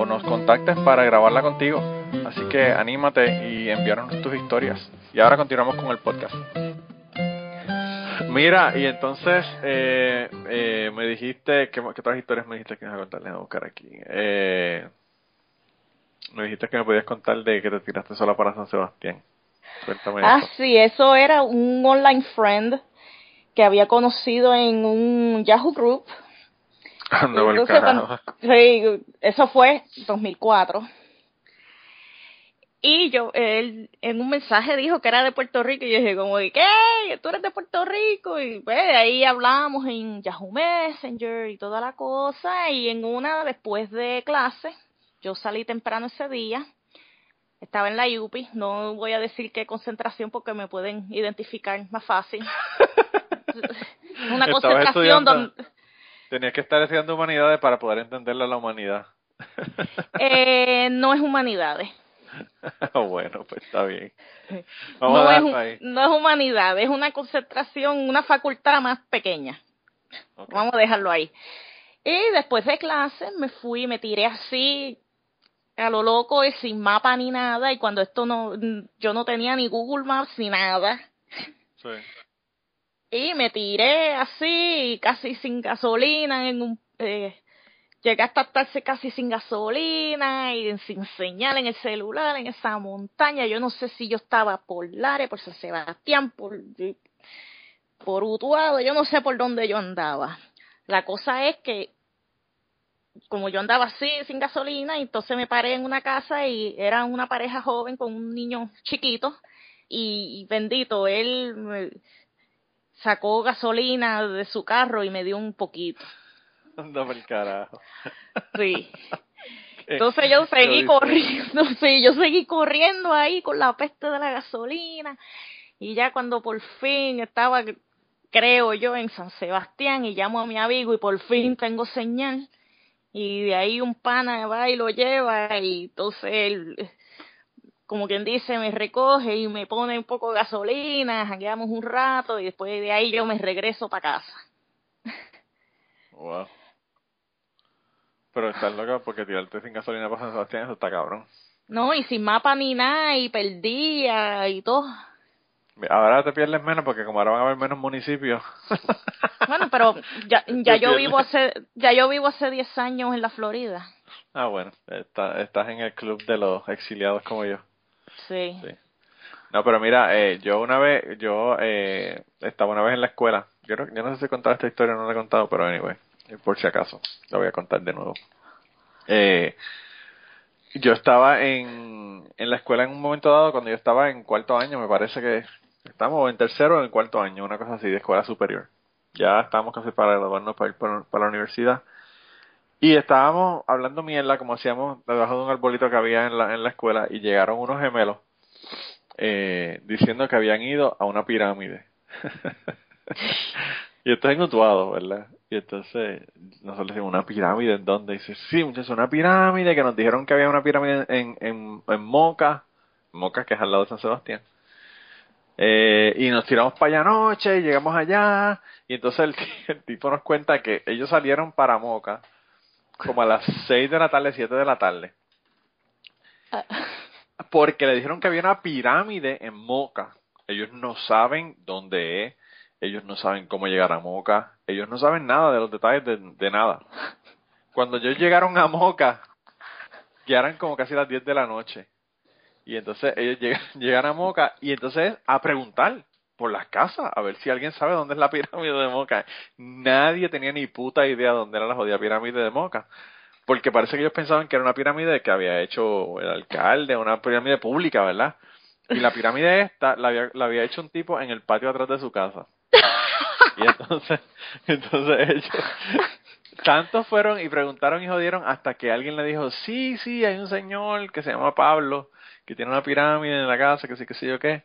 o nos contactes para grabarla contigo. Así que anímate y envíanos tus historias. Y ahora continuamos con el podcast. Mira, y entonces eh, eh, me dijiste, ¿qué, ¿qué otras historias me dijiste que ibas a contar? Déjame buscar aquí. Eh, me dijiste que me podías contar de que te tiraste sola para San Sebastián. Ah, sí, eso era un online friend que había conocido en un Yahoo Group. Entonces, carajo. cuando- sí, eso fue 2004. Y yo, él en un mensaje dijo que era de Puerto Rico y yo dije como, ¿qué? ¿Tú eres de Puerto Rico? Y pues ahí hablamos en Yahoo Messenger y toda la cosa. Y en una, después de clase, yo salí temprano ese día. Estaba en la UPI, no voy a decir qué concentración porque me pueden identificar más fácil. Una concentración donde... Tenías que estar estudiando humanidades para poder entenderle a la humanidad. Eh, no es humanidades. bueno, pues está bien. Vamos No a es, ahí. no es humanidades, es una concentración, una facultad más pequeña. Vamos a dejarlo ahí. Y después de clase me fui, me tiré así a lo loco y sin mapa ni nada. Y cuando esto no, yo no tenía ni Google Maps ni nada. Sí. Y me tiré así, casi sin gasolina, en un, eh, llegué hasta estarse casi sin gasolina y sin señal en el celular, en esa montaña. Yo no sé si yo estaba por Lares, por San Sebastián, por, por Utuado, yo no sé por dónde yo andaba. La cosa es que, como yo andaba así, sin gasolina, entonces me paré en una casa y era una pareja joven con un niño chiquito. Y, bendito, él sacó gasolina de su carro y me dio un poquito. Anda por el carajo. Sí. Entonces yo seguí corriendo, sí, yo seguí corriendo ahí con la peste de la gasolina. Y ya cuando por fin estaba, creo yo, en San Sebastián y llamo a mi amigo y por fin tengo señal. Y de ahí un pana va y lo lleva y entonces él, como quien dice, me recoge y me pone un poco de gasolina, jangueamos un rato y después de ahí yo me regreso para casa. Wow. Pero estás loca porque tirarte sin gasolina para San Sebastián, eso está cabrón. No, y sin mapa ni nada y perdía y todo. Ahora te pierdes menos porque como ahora van a haber menos municipios. Bueno, pero ya, ya yo vivo hace ya yo vivo hace 10 años en la Florida. Ah, bueno, está, estás en el club de los exiliados como yo. Sí. No, pero mira, eh, yo una vez, yo eh, estaba una vez en la escuela. Yo no, yo no sé si he contado esta historia o no la he contado, pero anyway, eh, por si acaso, la voy a contar de nuevo. Eh, yo estaba en, en la escuela en un momento dado, cuando yo estaba en cuarto año, me parece que estamos en tercero o en cuarto año, una cosa así, de escuela superior. Ya estábamos casi para graduarnos para ir para la universidad. Y estábamos hablando mierda, como hacíamos debajo de un arbolito que había en la, en la escuela, y llegaron unos gemelos eh, diciendo que habían ido a una pirámide. y esto es ¿verdad? Y entonces nosotros decimos, ¿una pirámide en dónde? Y dice, sí, muchachos, una pirámide, que nos dijeron que había una pirámide en, en, en Moca, Moca que es al lado de San Sebastián. Eh, y nos tiramos para allá anoche y llegamos allá. Y entonces el tipo nos cuenta que ellos salieron para Moca como a las 6 de la tarde, 7 de la tarde. Porque le dijeron que había una pirámide en Moca. Ellos no saben dónde es. Ellos no saben cómo llegar a Moca. Ellos no saben nada de los detalles de, de nada. Cuando ellos llegaron a Moca, ya eran como casi las 10 de la noche. Y entonces ellos llegan, llegan a Moca y entonces a preguntar por las casas, a ver si alguien sabe dónde es la pirámide de Moca. Nadie tenía ni puta idea dónde era la jodida pirámide de Moca. Porque parece que ellos pensaban que era una pirámide que había hecho el alcalde, una pirámide pública, ¿verdad? Y la pirámide esta la había, la había hecho un tipo en el patio atrás de su casa. Y entonces, entonces ellos, tantos fueron y preguntaron y jodieron hasta que alguien le dijo, sí, sí, hay un señor que se llama Pablo, que tiene una pirámide en la casa, que sí, que sé yo qué.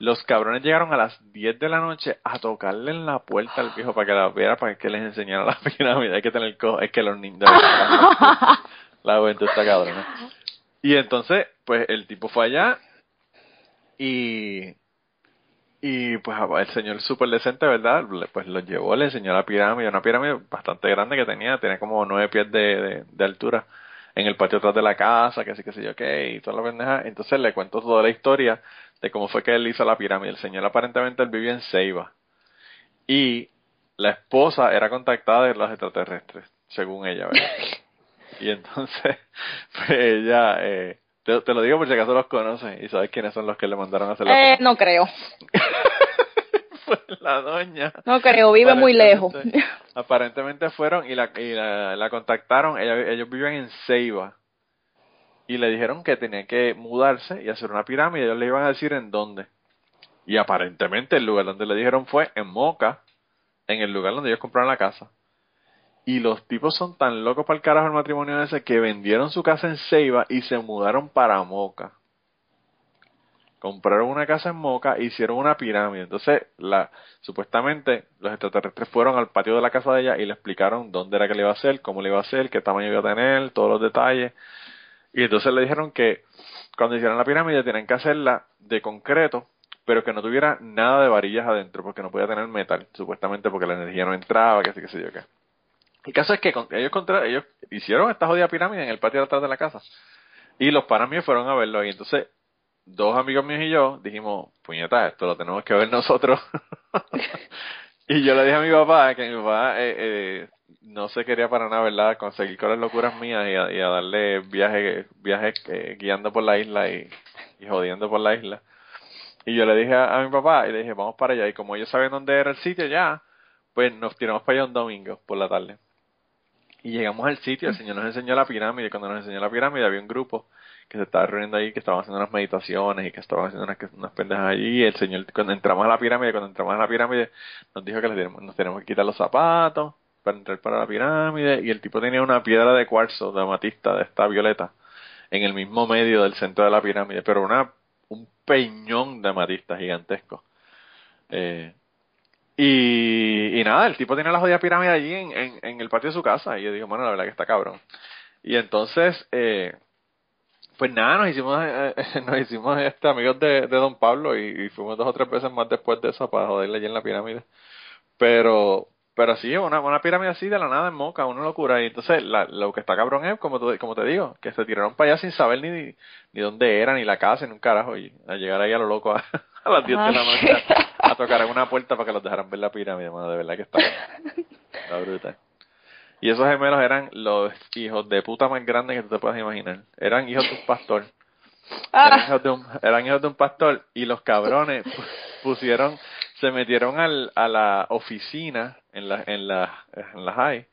Los cabrones llegaron a las 10 de la noche a tocarle en la puerta al viejo para que la viera, para que les enseñara la pirámide. Hay que tener co es que los niños... la juventud está cabrona. Y entonces, pues el tipo fue allá y... Y pues el señor súper decente, ¿verdad? Pues los llevó, le enseñó la pirámide, una pirámide bastante grande que tenía, tenía como nueve pies de, de, de altura en el patio atrás de la casa, que así que sé yo qué, y toda la pendeja. Entonces le cuento toda la historia de cómo fue que él hizo la pirámide. El señor aparentemente él vivía en Ceiba. Y la esposa era contactada de los extraterrestres, según ella, ¿verdad? Y entonces, pues ella, eh, te, te lo digo por si acaso los conoces y sabes quiénes son los que le mandaron a hacer la Eh, no creo. Fue la doña. No creo, vive muy lejos. Aparentemente- Aparentemente fueron y la, y la, la contactaron. Ella- ellos viven en Ceiba. Y le dijeron que tenían que mudarse y hacer una pirámide. Ellos le iban a decir en dónde. Y aparentemente el lugar donde le dijeron fue en Moca, en el lugar donde ellos compraron la casa. Y los tipos son tan locos para el carajo el matrimonio ese que vendieron su casa en Ceiba y se mudaron para Moca. Compraron una casa en Moca e hicieron una pirámide. Entonces, la, supuestamente, los extraterrestres fueron al patio de la casa de ella y le explicaron dónde era que le iba a hacer, cómo le iba a hacer, qué tamaño iba a tener, todos los detalles. Y entonces le dijeron que cuando hicieran la pirámide tenían que hacerla de concreto, pero que no tuviera nada de varillas adentro, porque no podía tener metal, supuestamente porque la energía no entraba, que así que sé yo qué. El caso es que ellos, ellos hicieron esta jodida pirámide en el patio de atrás de la casa. Y los panas míos fueron a verlo. Y entonces, dos amigos míos y yo dijimos, puñeta, esto lo tenemos que ver nosotros. y yo le dije a mi papá que mi papá eh, eh, no se quería para nada, ¿verdad? Conseguir con las locuras mías y a, y a darle viajes viajes eh, guiando por la isla y, jodiendo por la isla. Y yo le dije a, mi papá y le dije, vamos para allá. Y como ellos saben dónde era el sitio ya, pues nos tiramos para allá un domingo por la tarde. Y llegamos al sitio, el Señor nos enseñó la pirámide, y cuando nos enseñó la pirámide había un grupo que se estaba reuniendo ahí, que estaban haciendo unas meditaciones y que estaban haciendo unas, unas pendejas allí, y el Señor, cuando entramos a la pirámide, cuando entramos a la pirámide, nos dijo que nos tenemos que quitar los zapatos para entrar para la pirámide, y el tipo tenía una piedra de cuarzo, de amatista, de esta violeta, en el mismo medio del centro de la pirámide, pero una un peñón de amatista gigantesco. Eh, y, y nada, el tipo tenía la jodida pirámide allí en, el patio de su casa. Y yo digo, bueno, la verdad que está cabrón. Y entonces, eh, pues nada, nos hicimos, eh, nos hicimos este, amigos de, Don Pablo y fuimos dos o tres veces más después de eso para joderle allí en la pirámide. Pero, pero sí, una, una pirámide así de la nada en Moca, una locura. Y entonces, la, lo que está cabrón es, como, tú- como te digo, que se tiraron para allá sin saber ni, ni dónde era, ni la casa, ni un carajo. Y a llegar ahí a lo loco a, a las 10 de la noche a tocar en una puerta para que los dejaran ver la pirámide, mano, de verdad que está, está brutal. Y esos gemelos eran los hijos de puta más grandes que tú te puedas imaginar. Eran hijos de un pastor. Eran Ah, hijos de un, eran hijos de un pastor y los cabrones pu- pusieron, se metieron al, a la oficina en la, en la, en la high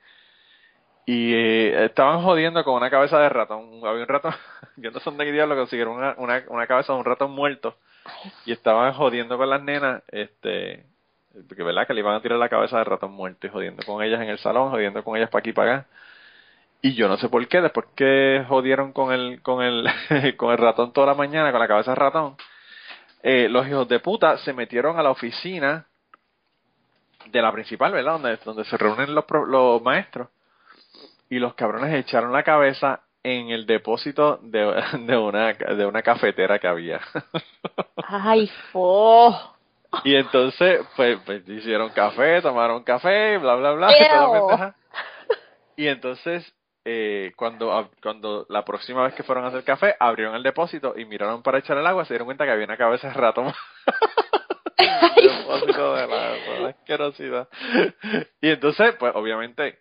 y eh, estaban jodiendo con una cabeza de ratón. Había un ratón, yo no sé dónde diablo consiguieron una, una, una cabeza de un ratón muerto y estaban jodiendo con las nenas, este, porque verdad que le iban a tirar la cabeza de ratón muerto y jodiendo con ellas en el salón, jodiendo con ellas para aquí y para acá. Y yo no sé por qué, después que jodieron con el, con el, con el ratón toda la mañana, con la cabeza de ratón, eh, los hijos de puta se metieron a la oficina de la principal, ¿verdad? Donde, donde se reúnen los, los maestros. Y los cabrones echaron la cabeza en el depósito de, de una, de una cafetera que había. ay, fo. Y entonces, pues, pues, hicieron café, tomaron café, bla, bla, bla, y. Y entonces, eh, cuando, ab- cuando la próxima vez que fueron a hacer café, abrieron el depósito y miraron para echar el agua, se dieron cuenta que había una cabeza de ratón. el depósito de la, de la asquerosidad. Y entonces, pues, obviamente,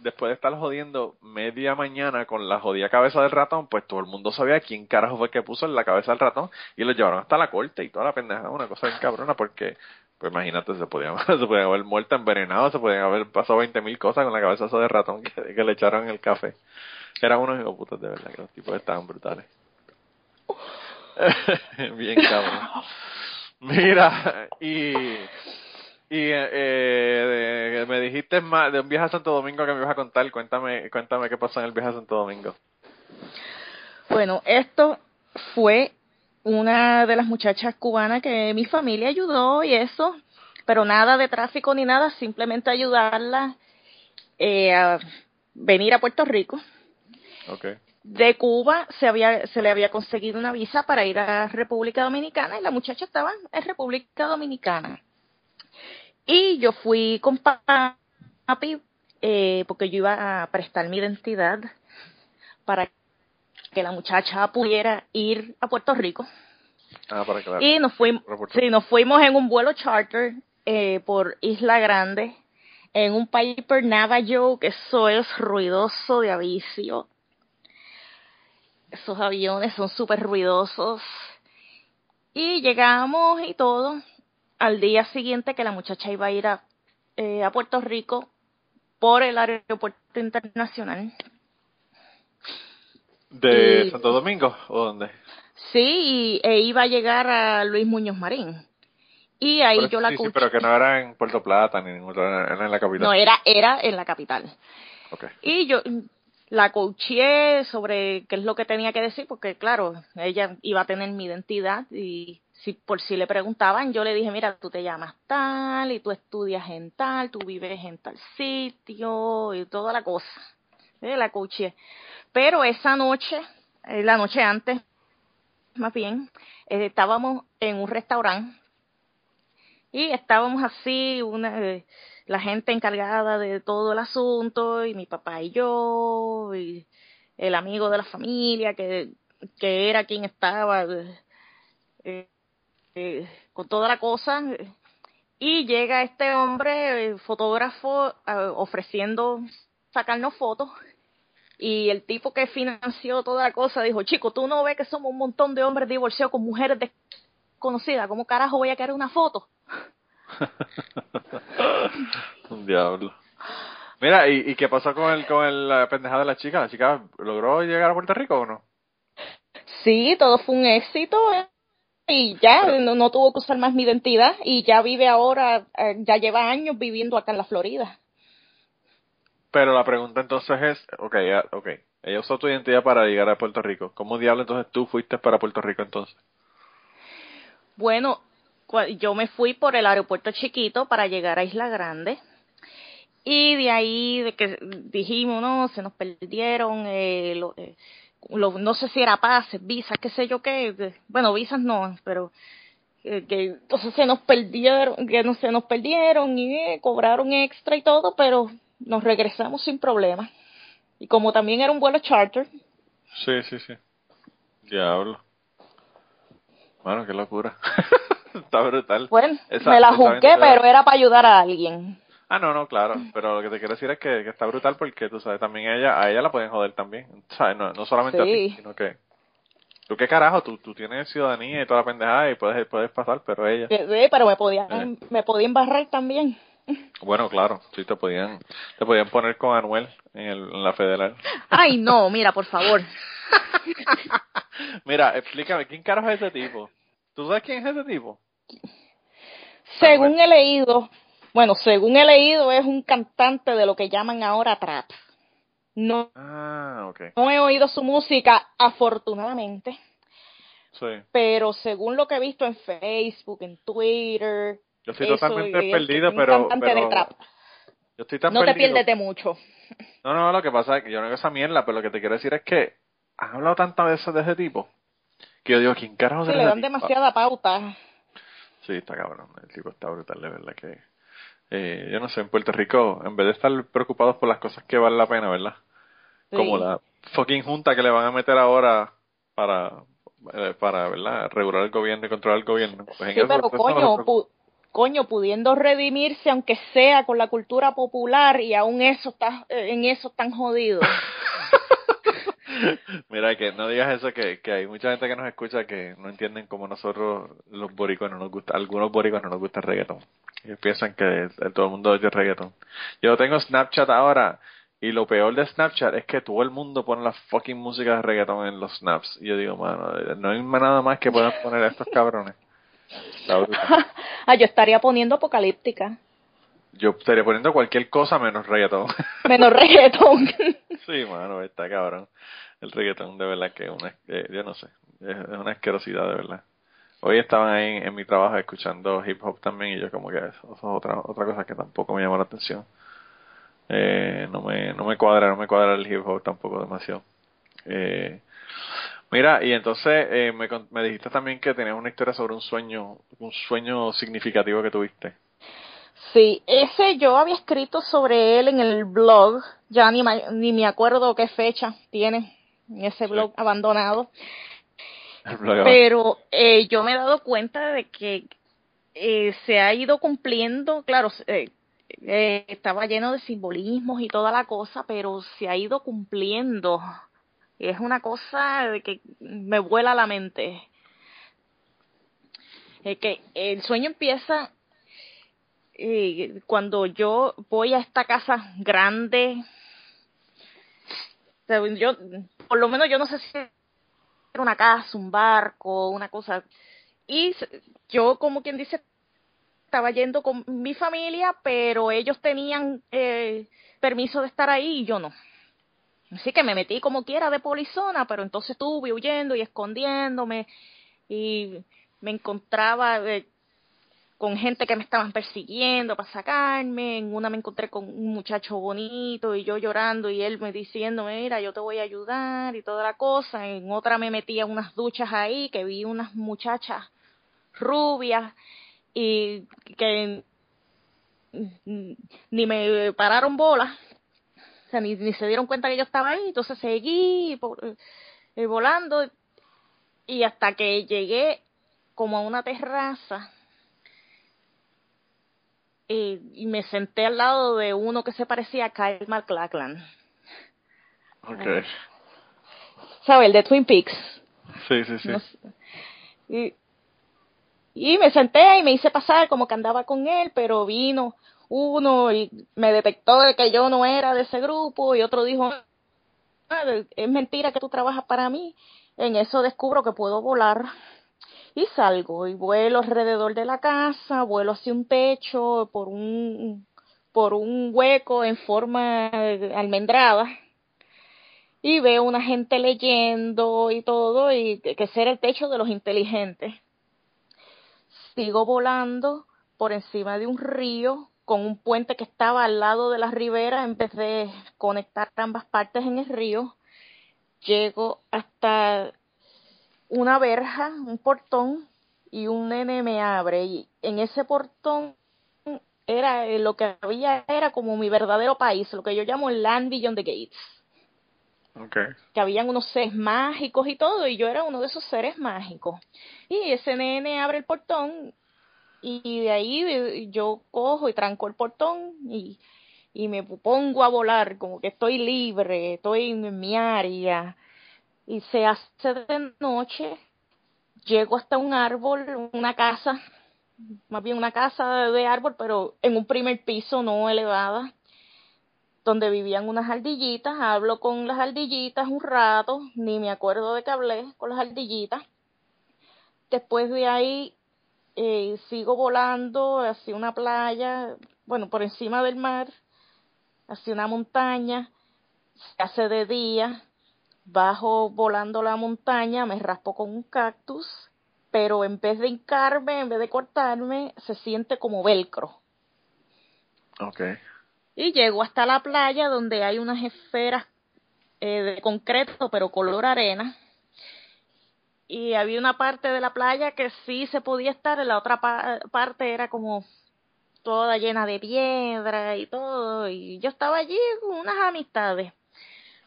después de estar jodiendo media mañana con la jodida cabeza del ratón, pues todo el mundo sabía quién carajo fue que puso en la cabeza del ratón y lo llevaron hasta la corte y toda la pendeja, una cosa bien cabrona porque, pues imagínate, se podían, se podían haber muerto envenenado, se podían haber pasado 20 mil cosas con la cabeza de ratón que, le echaron en el café. Eran unos hijos de verdad, que los tipos estaban brutales. bien cabrón. Mira, y y eh, eh, me dijiste más de un viaje a Santo Domingo que me ibas a contar. Cuéntame, cuéntame qué pasó en el viaje a Santo Domingo. Bueno, esto fue una de las muchachas cubanas que mi familia ayudó y eso, pero nada de tráfico ni nada, simplemente ayudarla eh, a venir a Puerto Rico. Okay. De Cuba se había se le había conseguido una visa para ir a República Dominicana y la muchacha estaba en República Dominicana. Y yo fui con papi eh, porque yo iba a prestar mi identidad para que la muchacha pudiera ir a Puerto Rico. Ah, para claro. Y nos fuimos, sí, nos fuimos en un vuelo charter eh, por Isla Grande, en un Piper Navajo, que eso es ruidoso de avicio. Esos aviones son súper ruidosos. Y llegamos y todo al día siguiente que la muchacha iba a ir a, eh, a Puerto Rico por el aeropuerto internacional. ¿De y- Santo Domingo o dónde? Sí, y, e iba a llegar a Luis Muñoz Marín. Y ahí Pero- yo la sí, sí, pero que no era en Puerto Plata ni en era en la capital. No, era, era en la capital. Okay. Y yo la coaché sobre qué es lo que tenía que decir, porque claro, ella iba a tener mi identidad y si por si le preguntaban, yo le dije, mira, tú te llamas tal y tú estudias en tal, tú vives en tal sitio y toda la cosa. Eh, La coaché. Pero esa noche, eh, la noche antes, más bien, eh, estábamos en un restaurante y estábamos así, una, eh, la gente encargada de todo el asunto, y mi papá y yo, y el amigo de la familia, que, que era quien estaba con toda la cosa. Y llega este hombre, eh, fotógrafo, ofreciendo sacarnos fotos. Y el tipo que financió toda la cosa dijo, chico, tú no ves que somos un montón de hombres divorciados con mujeres desconocidas. ¿Cómo carajo voy a querer una foto? Un diablo. Mira, ¿y, y qué pasó con el con el, la pendejada de la chica? ¿La chica logró llegar a Puerto Rico o no? Sí, todo fue un éxito eh, y ya no, no tuvo que usar más mi identidad y ya vive ahora, eh, ya lleva años viviendo acá en la Florida. Pero la pregunta entonces es, ok, ok, ella usó tu identidad para llegar a Puerto Rico. ¿Cómo diablo entonces tú fuiste para Puerto Rico entonces? Bueno, yo me fui por el aeropuerto chiquito para llegar a Isla Grande y de ahí de que dijimos, no, se nos perdieron, eh, lo- eh, lo- no sé si era pases, visas, qué sé yo qué, bueno, visas no, pero eh, que entonces se nos perdieron, que no se nos perdieron y eh, cobraron extra y todo, pero nos regresamos sin problema. Y como también era un vuelo charter, Sí, sí, sí. Diablo. Bueno, qué locura. está brutal. Bueno, Esa- me la juzgué, pero era para ayudar a alguien. Ah, no, no, claro. Pero lo que te quiero decir es que, que está brutal porque, tú sabes, también ella, a ella la pueden joder también. ¿Sabes? No, no solamente a ti, Sí. sino que... ¿Tú qué carajo? Tú, tú tienes ciudadanía y toda la pendejada y puedes, puedes pasar, pero ella... Sí, pero me podían, Eh. me podían barrer también. Bueno, claro, sí te podían, te podían poner con Anuel en, el, en la federal. Ay, no, mira, por favor. Mira, explícame, ¿quién carajo es ese tipo? ¿Tú sabes quién es ese tipo? Según he leído, bueno, según he leído, es un cantante de lo que llaman ahora trap. No, Ah, no he oído su música, afortunadamente, Sí. pero según lo que he visto en Facebook, en Twitter, Yo estoy eso, totalmente perdido, pero, cantante de pero trap. yo estoy tan No te pierdes de mucho. No, no, lo que pasa es que yo no hago esa mierda, pero lo que te quiero decir es que han hablado tantas veces de ese tipo que yo digo, ¿quién carajo Sí, será le dan demasiada pauta. Sí, está cabrón, el tipo está brutal, de verdad que... Eh, yo no sé, en Puerto Rico, en vez de estar preocupados por las cosas que valen la pena, ¿verdad? Como Sí. la fucking junta que le van a meter ahora para, eh, para ¿verdad? regular el gobierno y controlar el gobierno. Pues en Sí, eso- pero eso no coño, pudiendo redimirse aunque sea con la cultura popular y aún eso está, eh, en eso están jodidos. Mira, que no digas eso, que, que hay mucha gente que nos escucha que no entienden como nosotros los boricuas no nos gusta, algunos boricuas no nos gusta el reggaetón. Ellos piensan que todo el mundo oye reggaetón. Yo tengo Snapchat ahora y lo peor de Snapchat es que todo el mundo pone la fucking música de reggaetón en los snaps. Y yo digo, mano, no hay nada más que puedan poner a estos cabrones. Ah, yo estaría poniendo apocalíptica. Yo estaría poniendo cualquier cosa menos reggaetón. Menos reggaetón. Sí, mano, está cabrón. El reggaetón de verdad que es una, eh, yo no sé, es, una asquerosidad de verdad. Hoy estaban ahí en, en mi trabajo escuchando hip hop también y yo como que eso, es otra otra cosa que tampoco me llama la atención. Eh, no me no me cuadra, no me cuadra el hip hop tampoco demasiado. Eh, mira, y entonces eh, me, me dijiste también que tenías una historia sobre un sueño, un sueño significativo que tuviste. Sí, ese yo había escrito sobre él en el blog, ya ni, ni me acuerdo qué fecha tiene en ese Sí. blog abandonado, El blog- pero eh, yo me he dado cuenta de que eh, se ha ido cumpliendo, claro, eh, eh, estaba lleno de simbolismos y toda la cosa, pero se ha ido cumpliendo. Es una cosa que me vuela la mente. Es que el sueño empieza eh, cuando yo voy a esta casa grande. Yo, por lo menos yo no sé si era una casa, un barco, una cosa. Y yo, como quien dice, estaba yendo con mi familia, pero ellos tenían eh, permiso de estar ahí y yo no. Así que me metí como quiera de polizona, pero entonces estuve huyendo y escondiéndome y me encontraba eh, con gente que me estaban persiguiendo para sacarme. En una me encontré con un muchacho bonito y yo llorando y él me diciendo, mira, yo te voy a ayudar y toda la cosa. En otra me metí a unas duchas ahí que vi unas muchachas rubias y que ni me pararon bolas. O sea, ni, ni se dieron cuenta que yo estaba ahí. Entonces seguí por- eh, volando y hasta que llegué como a una terraza eh, y me senté al lado de uno que se parecía a Kyle MacLachlan. Okay. ¿Sabes? El de Twin Peaks. Sí, sí, sí. No sé. Y, y me senté y me hice pasar como que andaba con él, pero vino uno y me detectó de que yo no era de ese grupo y otro dijo, "Ah, es mentira que tú trabajas para mí. En eso descubro que puedo volar y salgo y vuelo alrededor de la casa, vuelo hacia un techo por un por un hueco en forma almendrada y veo una gente leyendo y todo y que era el techo de los inteligentes. Sigo volando por encima de un río con un puente que estaba al lado de la ribera en vez de conectar ambas partes en el río. Llego hasta una verja, un portón y un nene me abre y en ese portón era eh, lo que había era como mi verdadero país, lo que yo llamo el land beyond the gates Okay. que habían unos seres mágicos y todo, y yo era uno de esos seres mágicos. Y ese nene abre el portón Y de ahí yo cojo y tranco el portón y, y me pongo a volar, como que estoy libre, estoy en mi área. Y se hace de noche, llego hasta un árbol, una casa, más bien una casa de árbol, pero en un primer piso no elevada, donde vivían unas ardillitas. Hablo con las ardillitas un rato, ni me acuerdo de que hablé con las ardillitas. Después de ahí eh, sigo volando hacia una playa, bueno, por encima del mar, hacia una montaña. Se hace de día, bajo volando la montaña, me raspo con un cactus pero en vez de hincarme, en vez de cortarme, se siente como velcro. Okay. Y llego hasta la playa donde hay unas esferas eh, de concreto, pero color arena. Y había una parte de la playa que sí se podía estar, en la otra parte era como toda llena de piedra y todo. Y yo estaba allí con unas amistades.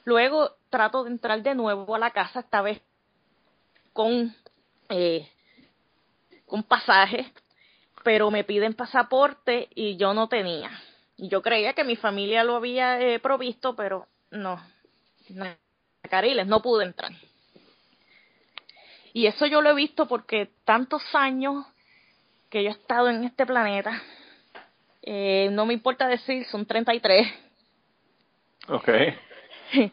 Luego trato de entrar de nuevo a la casa, esta vez con eh, un pasaje, pero me piden pasaporte y yo no tenía. Yo creía que mi familia lo había eh, provisto, pero no. no. Cariles, no pude entrar. Y eso yo lo he visto porque tantos años que yo he estado en este planeta, eh, no me importa decir, son 33. Ok.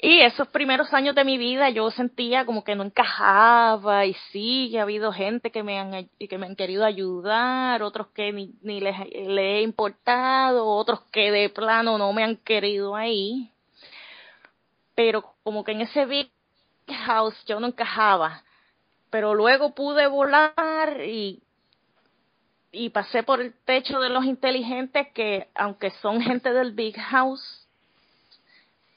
Y esos primeros años de mi vida yo sentía como que no encajaba y sí, ha habido gente que me han, que me han querido ayudar, otros que ni, ni les, he importado, otros que de plano no me han querido ahí. Pero como que en ese house yo no encajaba. Pero luego pude volar y, y pasé por el techo de los inteligentes que aunque son gente del big house,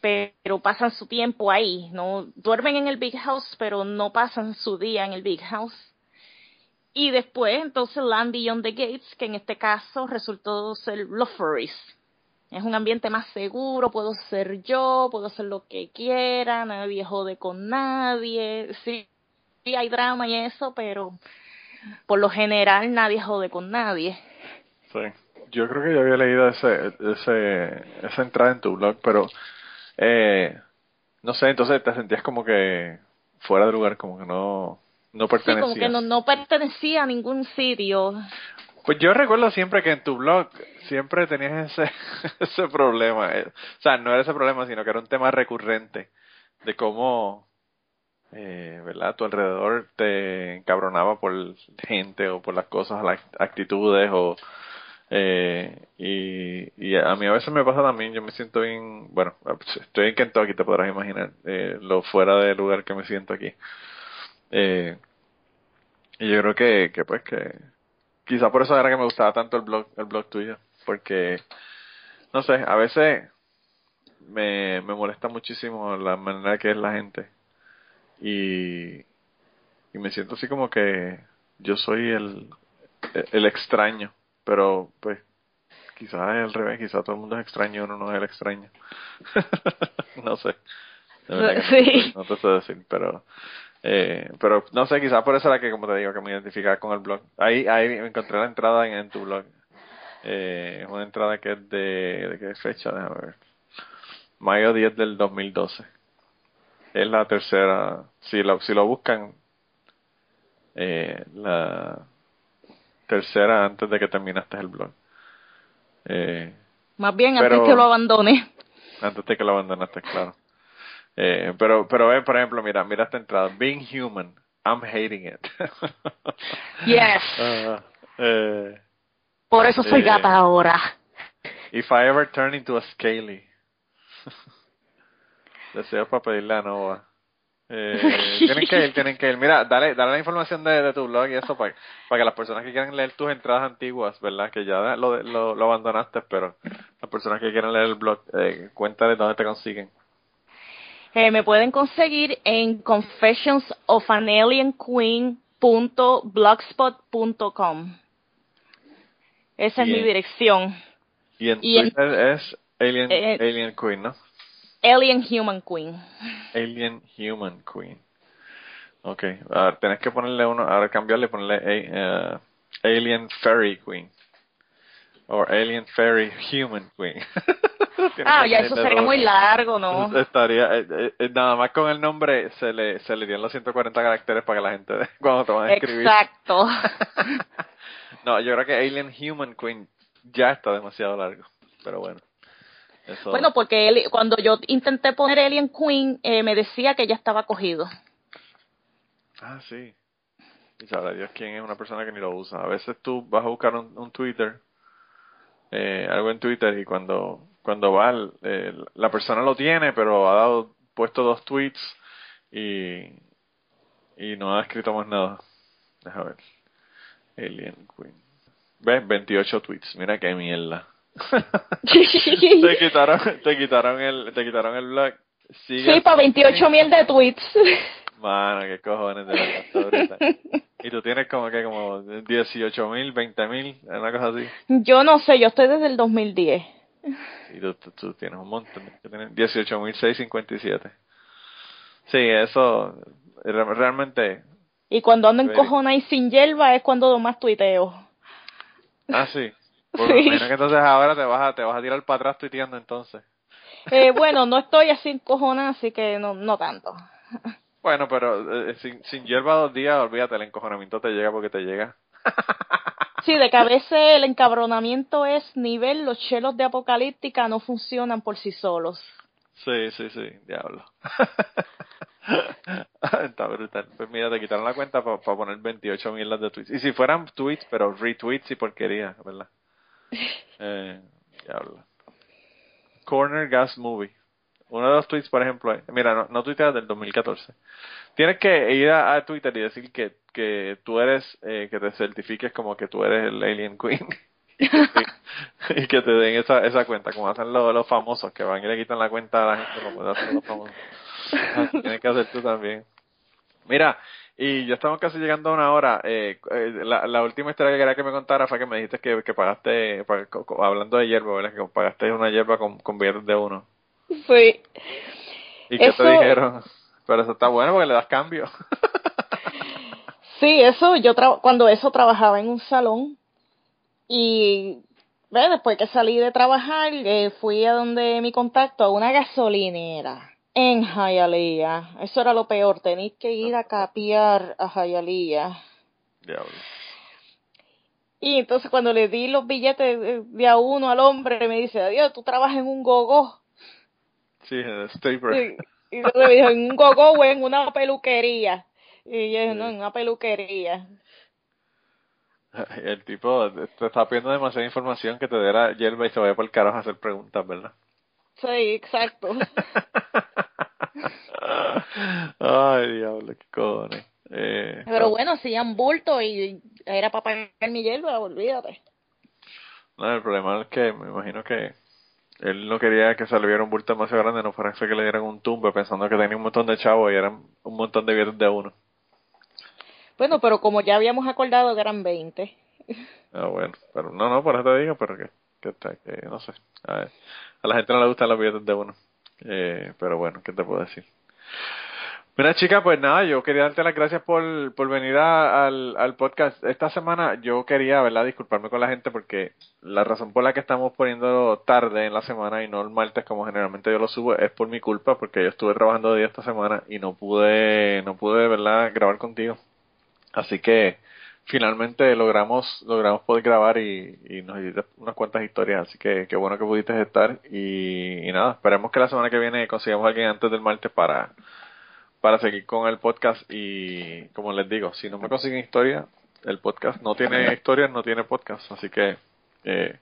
pero pasan su tiempo ahí, no duermen en el big house, pero no pasan su día en el big house. Y después, entonces, Land Beyond the Gates, que en este caso resultó ser Loferis. Es un ambiente más seguro, puedo ser yo, puedo hacer lo que quiera, nadie jode con nadie. Sí, sí hay drama y eso, pero por lo general nadie jode con nadie. Sí, yo creo que yo había leído ese, ese, esa entrada en tu blog, pero eh, no sé, entonces te sentías como que fuera de lugar, como que no, no pertenecías. Sí, como que no, no pertenecía a ningún sitio. Pues yo recuerdo siempre que en tu blog siempre tenías ese, ese problema. Eh, o sea, no era ese problema, sino que era un tema recurrente de cómo, eh, ¿verdad? Tu alrededor te encabronaba por gente o por las cosas, las actitudes o eh, y, a mí a veces me pasa también, yo me siento bien, bueno, estoy en Kentucky, te podrás imaginar eh, lo fuera de lugar que me siento aquí. Eh, y yo creo que, que pues que quizá por eso era que me gustaba tanto el blog, el blog tuyo, porque no sé, a veces me, me molesta muchísimo la manera que es la gente y, y me siento así como que yo soy el, el extraño pero, pues, quizás es al revés, quizás todo el mundo es extraño, uno no es el extraño. no sé. sí. no, te sé decir, pero, eh, pero no sé, quizás por eso era que, como te digo, que me identificaba con el blog. Ahí, ahí encontré la entrada en, tu blog. Eh, es una entrada que es de, ¿de qué fecha? Déjame ver. Mayo 10 del 2012. Es la tercera, si lo, si lo buscan, eh, la, tercera antes de que terminaste el blog. Eh, Más bien antes que lo abandone. Antes de que lo abandonaste, claro. Eh, pero, pero eh, por ejemplo, mira, mira esta entrada. Being human, I'm hating it. yes. Ah, eh, por eso soy gata eh, ahora. If I ever turn into a scaly. Deseo para pedirle a Nova. Eh, tienen que ir, tienen que ir. Mira, dale, dale la información de, tu blog y eso para, para que las personas que quieran leer tus entradas antiguas, ¿verdad? Que ya lo, lo, lo abandonaste, pero las personas que quieran leer el blog, eh, cuéntale dónde te consiguen. Eh, me pueden conseguir en confessionsofanalienqueen.blogspot.com. Esa es mi dirección. Y en Twitter es Alien, eh, Alien Queen, ¿no? Alien Human Queen. Alien Human Queen. Ok, a ver, tenés que ponerle uno, ahora cambiarle, ponerle a- eh, Alien Fairy Queen. O Alien Fairy Human Queen. Ah, ya eso sería muy largo, ¿no? Estaría, eh, eh, eh, nada más con el nombre se le, se le dieron los 140 caracteres para que la gente cuando te van a escribir. Exacto. no, yo creo que Alien Human Queen ya está demasiado largo. Pero bueno. Eso, Bueno, porque él, cuando yo intenté poner Alien Queen, eh, me decía que ya estaba cogido. Ah, sí. Y sabrá Dios quién es una persona que ni lo usa. A veces tú vas a buscar un, un Twitter, eh, algo en Twitter, y cuando, cuando va, el- la persona lo tiene, pero ha dado, puesto dos tweets y, y no ha escrito más nada. Deja ver. Alien Queen. ¿Ves? 28 tweets. Mira qué mierda. te quitaron, te quitaron el, te quitaron el blog. Sigue Sí, para 28 mil de tweets. Mano, qué cojones de verdad, está brutal. Y tú tienes como que como 18 mil, 20 mil, una cosa así. Yo no sé, yo estoy desde el 2010. Y tú, tú, tú tienes un montón. Tú tienes 18 mil 657. Sí, eso re- realmente. Y cuando ando en cojona y sin hierba es cuando más tuiteo. Ah, sí. Pues Sí. me imagino que entonces ahora te vas a, te vas a tirar para atrás tuiteando entonces. Eh, bueno, no estoy así en cojona, así que no, no tanto. Bueno, pero eh, sin, sin hierba dos días, olvídate, el encojonamiento te llega porque te llega. Sí, de que a veces el encabronamiento es nivel, los chelos de apocalíptica no funcionan por sí solos. Sí, sí, sí, diablo. Está brutal. Pues mira, te quitaron la cuenta para poner 28 mil de tweets. Y si fueran tweets, pero retweets y porquería, ¿verdad? Eh, diablo. Corner Gas Movie. Uno de los tweets, por ejemplo, eh, mira, no, no tuiteas del 2014. Tienes que ir a, Twitter y decir que, que tú eres, eh, que te certifiques como que tú eres el Alien Queen. y que te den esa, esa cuenta, como hacen los, los famosos, que van y le quitan la cuenta a la gente, como hacen los famosos. Tienes que hacer tú también. Mira, y ya estamos casi llegando a una hora. Eh, eh, la, la última historia que quería que me contara fue que me dijiste que, pagaste, hablando de hierba, ¿verdad? Que pagaste una hierba con, con de uno. Sí. ¿Y qué Eso- te dijeron? Pero eso está bueno porque le das cambio. Sí, eso, yo tra- cuando eso trabajaba en un salón y ve, después que salí de trabajar eh, fui a donde mi contacto, a una gasolinera en Hialeah. Eso era lo peor, tenéis que ir a capiar a Hialeah. Diablo. Y entonces cuando le di los billetes de, de a uno al hombre, me dice, adiós, tú trabajas en un gogo. Sí, en el stapler. Y, y dije, en un gogo o en una peluquería. Y yo dije, no, en una peluquería. El tipo te está pidiendo demasiada información que te dé la hierba y se vaya por el carajo a hacer preguntas, ¿verdad? Sí, exacto. Ay, diablo, qué cojones. Eh, Pero bueno, hacían bulto y era para pagar mi hierba, olvídate. No, el problema es que me imagino que él no quería que viera un bulto demasiado grande, no fuera que le dieran un tumbe pensando que tenía un montón de chavos y eran un montón de billetes de uno. Bueno, pero como ya habíamos acordado que eran 20. Ah, bueno, pero no, no, por eso te digo, pero que, que, está- que no sé. A, ver, a la gente no le gustan los billetes de uno. Eh, pero bueno, ¿qué te puedo decir? Mira, chica, pues nada, yo quería darte las gracias por, por venir al, al podcast. Esta semana yo quería, ¿verdad?, disculparme con la gente porque la razón por la que estamos poniendo tarde en la semana y no el martes como generalmente yo lo subo es por mi culpa porque yo estuve trabajando día esta semana y no pude, no pude, ¿verdad?, grabar contigo. Así que finalmente logramos logramos poder grabar y, y nos hiciste unas cuantas historias, así que qué bueno que pudiste estar y, nada, esperemos que la semana que viene consigamos alguien antes del martes para para seguir con el podcast y como les digo, si no me consiguen historia, el podcast no tiene historias, no tiene podcast, así que eh,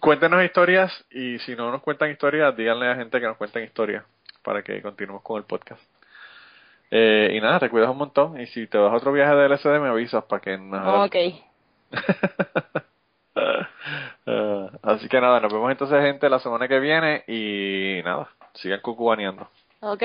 cuéntenos historias y si no nos cuentan historias, díganle a gente que nos cuenten historias para que continuemos con el podcast. Eh, y nada, te cuidas un montón. Y si te vas a otro viaje de LSD, me avisas para que nos Ok. Eh, así que nada, nos vemos entonces, gente, la semana que viene. Y nada, sigan cucubaneando. Ok.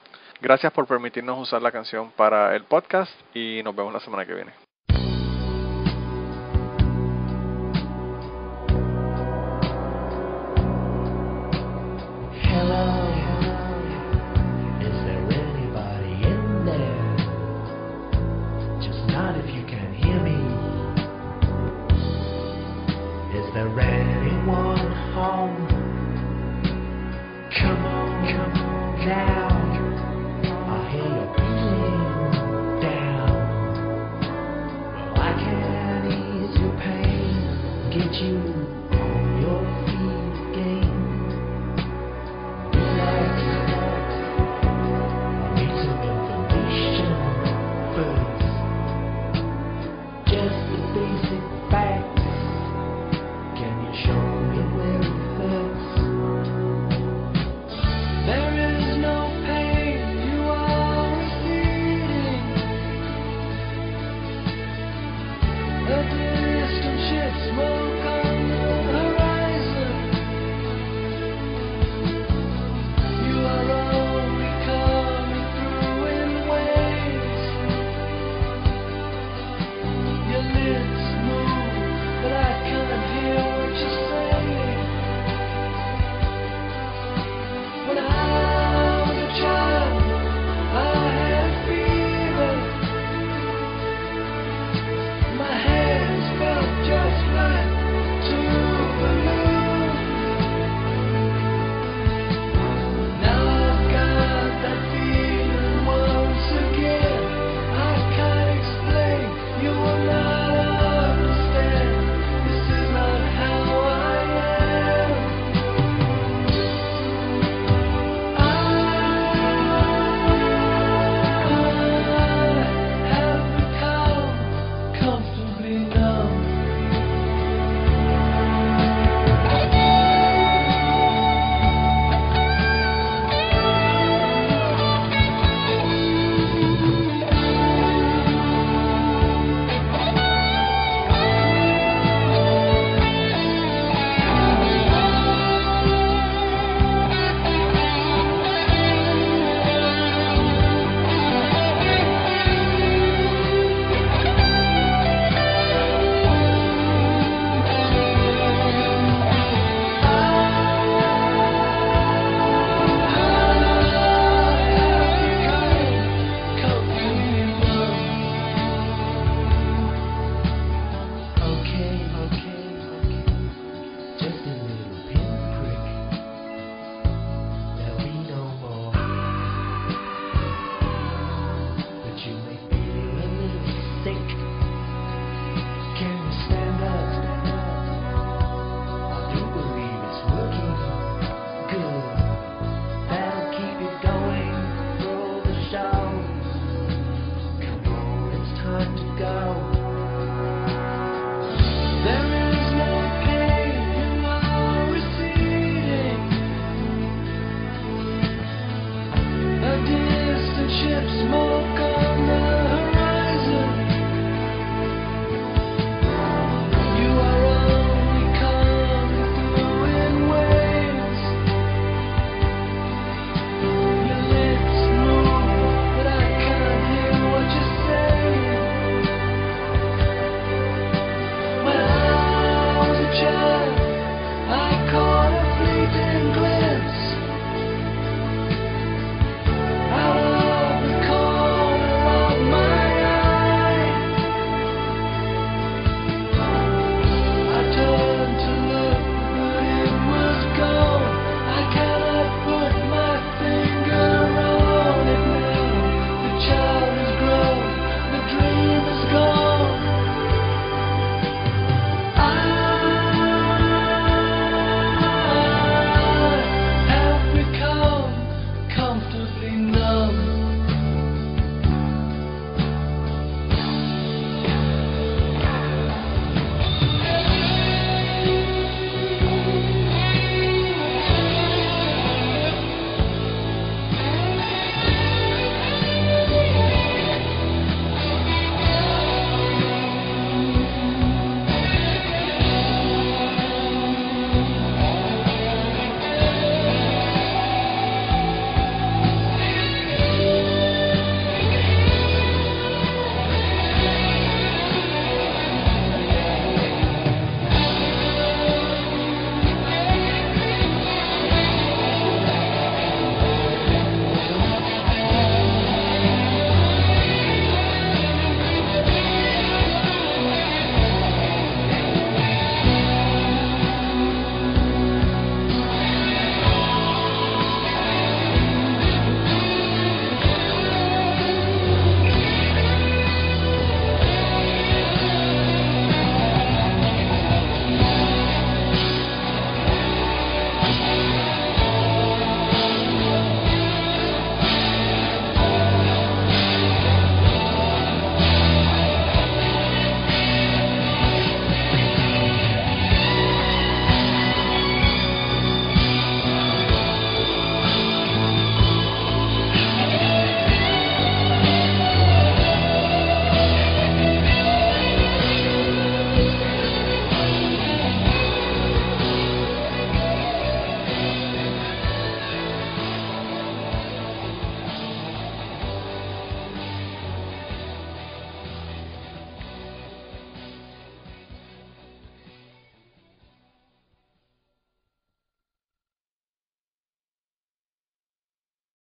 Gracias por permitirnos usar la canción para el podcast y nos vemos la semana que viene.